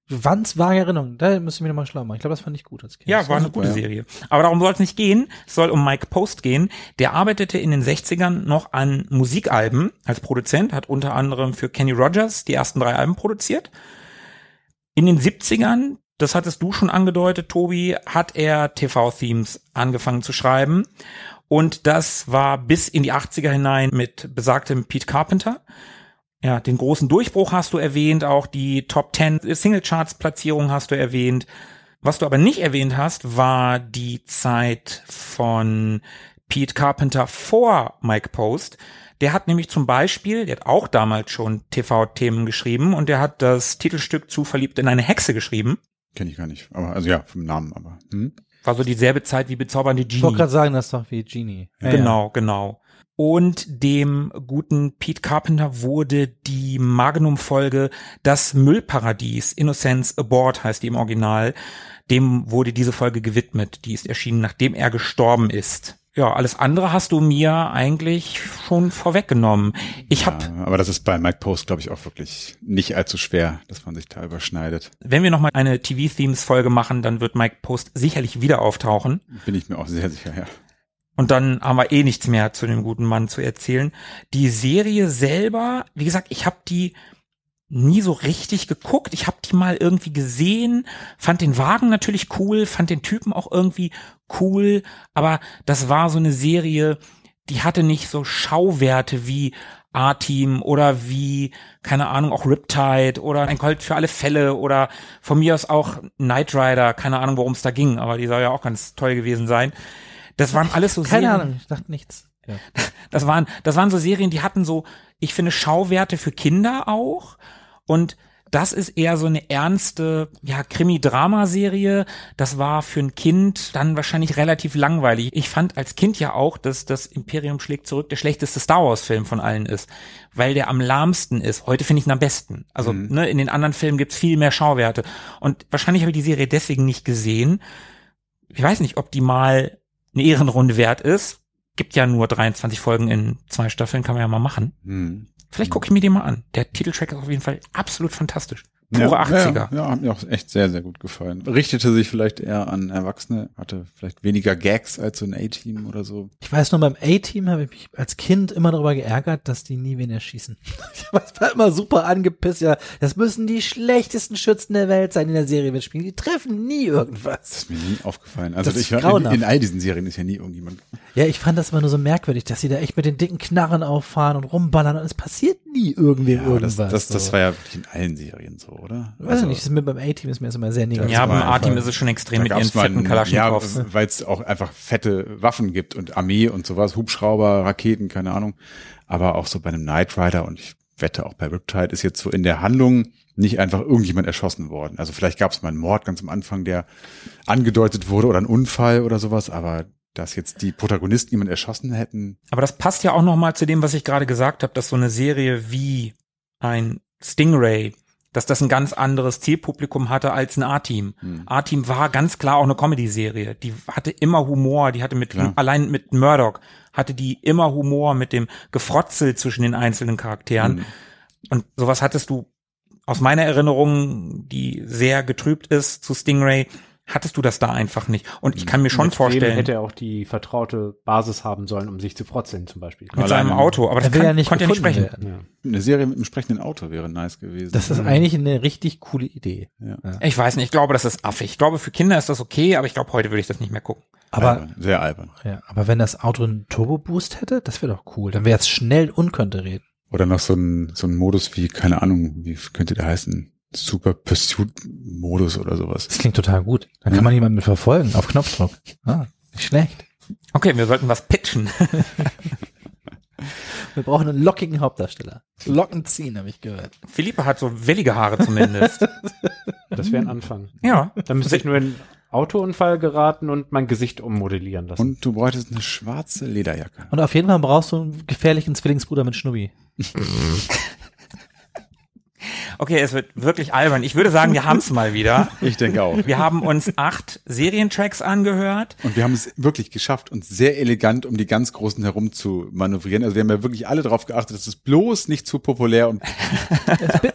Wanns vage Erinnerungen. Da müssen wir nochmal schlau machen. Ich glaube, das fand ich gut als Kind. Ja, Das war eine super. gute Serie. Aber darum soll es nicht gehen. Es soll um Mike Post gehen. Der arbeitete in den 60ern noch an Musikalben als Produzent, hat unter anderem für Kenny Rogers die ersten drei Alben produziert. In den 70ern, das hattest du schon angedeutet, Tobi, hat er TV-Themes angefangen zu schreiben. Und das war bis in die 80er hinein mit besagtem Pete Carpenter. Ja, den großen Durchbruch hast du erwähnt, auch die Top 10 Singlecharts-Platzierung hast du erwähnt. Was du aber nicht erwähnt hast, war die Zeit von Pete Carpenter vor Mike Post. Der hat nämlich zum Beispiel, der hat auch damals schon TV-Themen geschrieben und der hat das Titelstück zu Verliebt in eine Hexe geschrieben. Kenne ich gar nicht. Aber, also ja, vom Namen, aber. Hm? War so dieselbe Zeit wie bezaubernde Ich wollte Genie. gerade sagen, das ist doch wie Genie. Ja, Genau, genau. Und dem guten Pete Carpenter wurde die Magnum-Folge Das Müllparadies, Innocence Aboard heißt die im Original, dem wurde diese Folge gewidmet. Die ist erschienen, nachdem er gestorben ist. ja, alles andere hast du mir eigentlich schon vorweggenommen. Ich habe, Ja, aber das ist bei Mike Post, glaube ich, auch wirklich nicht allzu schwer, dass man sich da überschneidet. wenn wir nochmal eine TV-Themes-Folge machen, dann wird Mike Post sicherlich wieder auftauchen. Bin ich mir auch sehr sicher, ja. Und dann haben wir eh nichts mehr zu dem guten Mann zu erzählen. Die Serie selber, wie gesagt, ich habe die nie so richtig geguckt. Ich habe die mal irgendwie gesehen, fand den Wagen natürlich cool, fand den Typen auch irgendwie cool, aber das war so eine Serie, die hatte nicht so Schauwerte wie A-Team oder wie, keine Ahnung, auch Riptide oder ein Colt für alle Fälle oder von mir aus auch Knight Rider, keine Ahnung, worum es da ging, aber die soll ja auch ganz toll gewesen sein. Das waren alles so Keine Serien. Ahnung, ich dachte nichts. Ja. Das waren, das waren so Serien, die hatten so, ich finde, Schauwerte für Kinder auch. Und das ist eher so eine ernste, ja, Krimi-Drama-Serie. Das war für ein Kind dann wahrscheinlich relativ langweilig. Ich fand als Kind ja auch, dass das Imperium schlägt zurück der schlechteste Star Wars-Film von allen ist, weil der am lahmsten ist. Heute finde ich ihn am besten. Also ne, in den anderen Filmen gibt's viel mehr Schauwerte. Und wahrscheinlich habe ich die Serie deswegen nicht gesehen. Ich weiß nicht, ob die mal eine Ehrenrunde wert ist. Gibt ja nur 23 Folgen in zwei Staffeln, kann man ja mal machen. Hm. Vielleicht gucke ich mir den mal an. Der Titeltrack ist auf jeden Fall absolut fantastisch. Pure ja, 80er. Ja, ja, hat mir auch echt sehr, sehr gut gefallen. Richtete sich vielleicht eher an Erwachsene, hatte vielleicht weniger Gags als so ein A-Team oder so. Ich weiß nur, beim A-Team habe ich mich als Kind immer darüber geärgert, dass die nie wen erschießen. Ich war immer super angepisst. Ja, das müssen die schlechtesten Schützen der Welt sein in der Serie mitspielen. Die treffen nie Das irgendwas. ist mir nie aufgefallen. Also Das ist ich in, grauenhaft. in all diesen Serien ist ja nie irgendjemand. Ja, ich fand das immer nur so merkwürdig, dass sie da echt mit den dicken Knarren auffahren und rumballern und es passiert nie irgendwem Ja, das, irgendwas. das, das so. war ja wirklich in allen Serien so, oder? Also Weiß ich nicht, das ist mir beim A-Team ist mir das immer sehr negativ. Ja, beim A-Team ist es schon extrem mit ihren fetten Kalaschnikows. Ja, weil es auch einfach fette Waffen gibt und Armee und sowas, Hubschrauber, Raketen, keine Ahnung. Aber auch so bei einem Knight Rider und ich wette auch bei Riptide ist jetzt so in der Handlung nicht einfach irgendjemand erschossen worden. Also vielleicht gab es mal einen Mord ganz am Anfang, der angedeutet wurde oder einen Unfall oder sowas, aber dass jetzt die Protagonisten jemand erschossen hätten, Aber das passt ja auch noch mal zu dem, was ich gerade gesagt habe, dass so eine Serie wie ein Stingray, dass das ein ganz anderes Zielpublikum hatte als ein A-Team. Hm. A-Team war ganz klar auch eine Comedy-Serie. Die hatte immer Humor, die hatte mit, Klar. allein mit Murdoch, hatte die immer Humor mit dem Gefrotzel zwischen den einzelnen Charakteren. Hm. Und sowas hattest du aus meiner Erinnerung, die sehr getrübt ist zu Stingray, hattest du das da einfach nicht. Und ich kann mir schon Mit wem vorstellen, hätte er auch die vertraute Basis haben sollen, um sich zu frotzeln zum Beispiel. mit seinem Auto, aber das will kann, ja nicht konnte er nicht sprechen. Ja. eine Serie mit einem sprechenden Auto wäre nice gewesen. Das ist eigentlich eine richtig coole Idee. Ich weiß nicht, ich glaube, das ist affig. Ich glaube, für Kinder ist das okay, aber ich glaube, heute würde ich das nicht mehr gucken. Aber, albern, sehr albern. ja, aber wenn das Auto einen Turbo-Boost hätte, das wäre doch cool. Dann wäre es schnell und könnte reden. Oder noch so ein, so ein Modus wie, keine Ahnung, wie könnte der heißen? Super Pursuit Modus oder sowas. Das klingt total gut. Dann kann man jemanden mit verfolgen auf Knopfdruck. Ah, nicht schlecht. Okay, wir sollten was pitchen. Wir brauchen einen lockigen Hauptdarsteller. Locken ziehen, habe ich gehört. Philippe hat so wellige Haare zumindest. Das wäre ein Anfang. ja. Dann müsste ich nur in einen Autounfall geraten und mein Gesicht ummodellieren lassen. Und du bräuchtest eine schwarze Lederjacke. Und auf jeden Fall brauchst du einen gefährlichen Zwillingsbruder mit Schnubbi. Okay, es wird wirklich albern. Ich würde sagen, wir haben es mal wieder. Ich denke auch. Wir haben uns acht Serientracks angehört. Und wir haben es wirklich geschafft, uns sehr elegant um die ganz Großen herum zu manövrieren. Also wir haben ja wirklich alle darauf geachtet, dass es bloß nicht zu populär und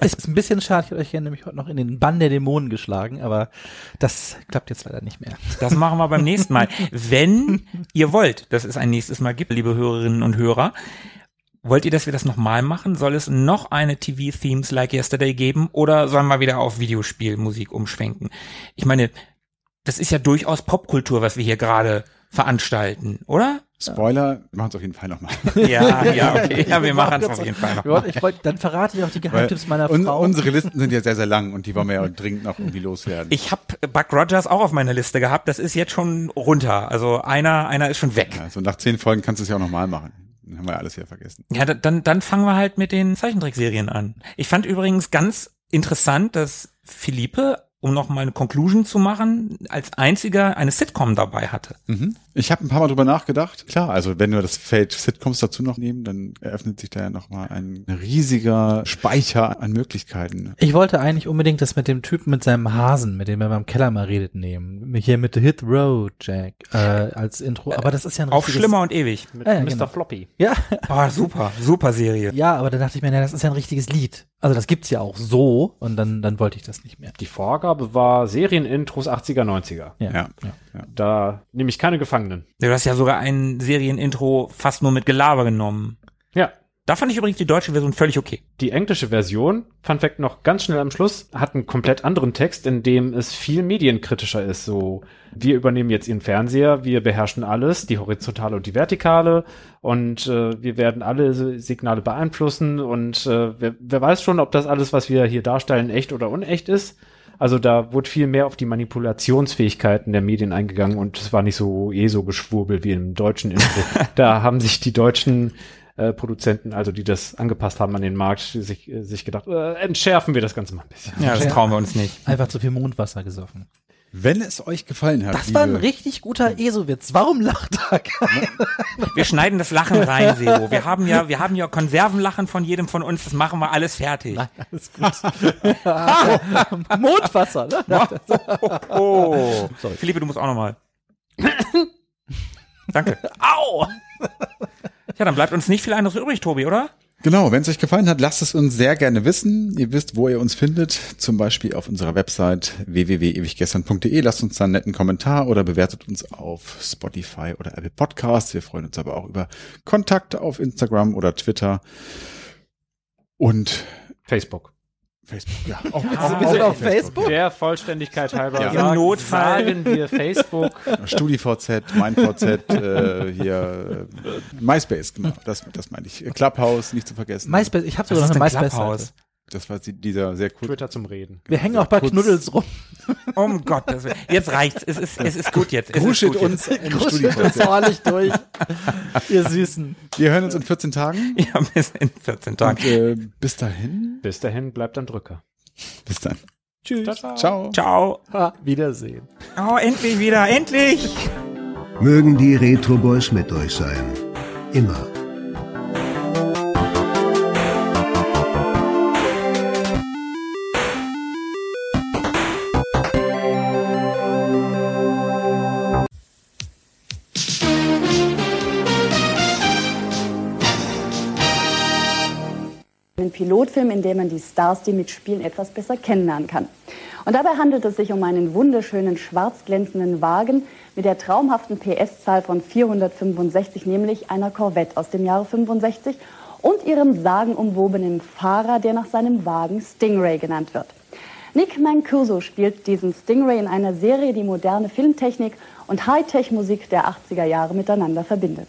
Es ist ein bisschen schade, ich hätte euch gerne nämlich heute noch in den Bann der Dämonen geschlagen, aber das klappt jetzt leider nicht mehr. Das machen wir beim nächsten Mal. Wenn ihr wollt, dass es ein nächstes Mal gibt, liebe Hörerinnen und Hörer, wollt ihr, dass wir das nochmal machen? Soll es noch eine TV-Themes like Yesterday geben oder sollen wir wieder auf Videospielmusik umschwenken? Ich meine, das ist ja durchaus Popkultur, was wir hier gerade veranstalten, oder? Spoiler, wir machen es auf jeden Fall nochmal. Ja, ja, okay. Ja, wir machen es auf jeden Fall Ich nochmal. wollte- Ich wollte, dann verrate ich auch die Geheimtipps meiner Un Frau. unsere Listen sind ja sehr, sehr lang und die wollen wir ja dringend noch irgendwie loswerden. Ich habe Buck Rogers auch auf meiner Liste gehabt. Das ist jetzt schon runter. Also einer, einer ist schon weg. ja, so nach zehn Folgen kannst du es ja auch nochmal machen. Dann haben wir alles wieder vergessen. Ja, da- dann, dann fangen wir halt mit den Zeichentrickserien an. Ich fand übrigens ganz interessant, dass Philippe um noch mal eine Conclusion zu machen, als einziger eine Sitcom dabei hatte. Mhm. Ich habe ein paar Mal drüber nachgedacht. Klar, also wenn wir das Feld Sitcoms dazu noch nehmen, dann eröffnet sich da ja nochmal ein riesiger Speicher an Möglichkeiten. Ich wollte eigentlich unbedingt das mit dem Typen mit seinem Hasen, mit dem er beim Keller mal redet, nehmen. Hier mit The Hit Road Jack äh, als Intro. Aber das ist ja ein Auf richtiges- Schlimmer und ewig. Mit Ja, ja, Mr. genau. Floppy. Ja, Ah, super, super Serie. ja, aber da dachte ich mir, na, das ist ja ein richtiges Lied. Also das gibt's ja auch so und dann, dann wollte ich das nicht mehr. Die Vorgabe war Serienintros 80er, 90er. Ja. Ja. Da nehme ich keine Gefangenen. Du hast ja sogar ein Serienintro fast nur mit Gelaber genommen. Ja, Da fand ich übrigens die deutsche Version völlig okay. Die englische Version, Fun Fact noch ganz schnell am Schluss, hat einen komplett anderen Text, in dem es viel medienkritischer ist. So, wir übernehmen jetzt ihren Fernseher, wir beherrschen alles, die horizontale und die vertikale, und äh, wir werden alle Signale beeinflussen und äh, wer, wer weiß schon, ob das alles, was wir hier darstellen, echt oder unecht ist. Also da wurde viel mehr auf die Manipulationsfähigkeiten der Medien eingegangen und es war nicht so eh so geschwurbel wie im deutschen Intro. da haben sich die deutschen äh, Produzenten, also die das angepasst haben an den Markt, sich, äh, sich gedacht, äh, entschärfen wir das Ganze mal ein bisschen. Ja, das trauen wir uns nicht. Einfach zu viel Mondwasser gesoffen. Wenn es euch gefallen hat, Das war ein richtig guter ESO-Witz. Warum lacht da keiner? Wir schneiden das Lachen rein, Sebo. Wir haben ja, wir haben ja Konservenlachen von jedem von uns. Das machen wir alles fertig. Alles gut. Mondwasser, ne? Oh. Philippe, du musst auch nochmal. Danke. Au! Ja, dann bleibt uns nicht viel anderes übrig, Tobi, oder? Genau, wenn es euch gefallen hat, lasst es uns sehr gerne wissen. Ihr wisst, wo ihr uns findet, zum Beispiel auf unserer Website www.ewiggestern.de. Lasst uns da einen netten Kommentar oder bewertet uns auf Spotify oder Apple Podcasts. Wir freuen uns aber auch über Kontakte auf Instagram oder Twitter und Facebook. Facebook. Ja, auch, Also wir sind auf Facebook? Der Vollständigkeit halber Ja. Im sagen, Notfall. sagen wir Facebook. StudiVZ, MeinVZ, äh, hier äh, MySpace, genau. Das, das meine ich. Clubhouse, nicht zu vergessen. MySpace, ich habe sogar noch eine MySpace-Seite. Das war die- dieser sehr cool. Twitter zum Reden. Wir hängen auch bei Kurz- Knuddels rum. Um Gottes Willen. Jetzt reicht's. Es ist, es ist gut jetzt. Es Gruschelt uns im uns ordentlich durch. Ihr Süßen. Wir hören uns in 14 Tagen. Ja, bis in 14 Tagen. Und, äh, bis dahin. Bis dahin bleibt am Drücker. Bis dann. Tschüss. Ciao. Ciao. Ha, Wiedersehen. Oh, endlich wieder. Endlich. Mögen die Retro Boys mit euch sein. Immer. Pilotfilm, in dem man die Stars, die mitspielen, etwas besser kennenlernen kann. Und dabei handelt es sich um einen wunderschönen schwarz glänzenden Wagen mit der traumhaften PS-Zahl von 465, nämlich einer Corvette aus dem Jahre 65 und ihrem sagenumwobenen Fahrer, der nach seinem Wagen Stingray genannt wird. Nick Mancuso spielt diesen Stingray in einer Serie, die moderne Filmtechnik und Hightech-Musik der 80er Jahre miteinander verbindet.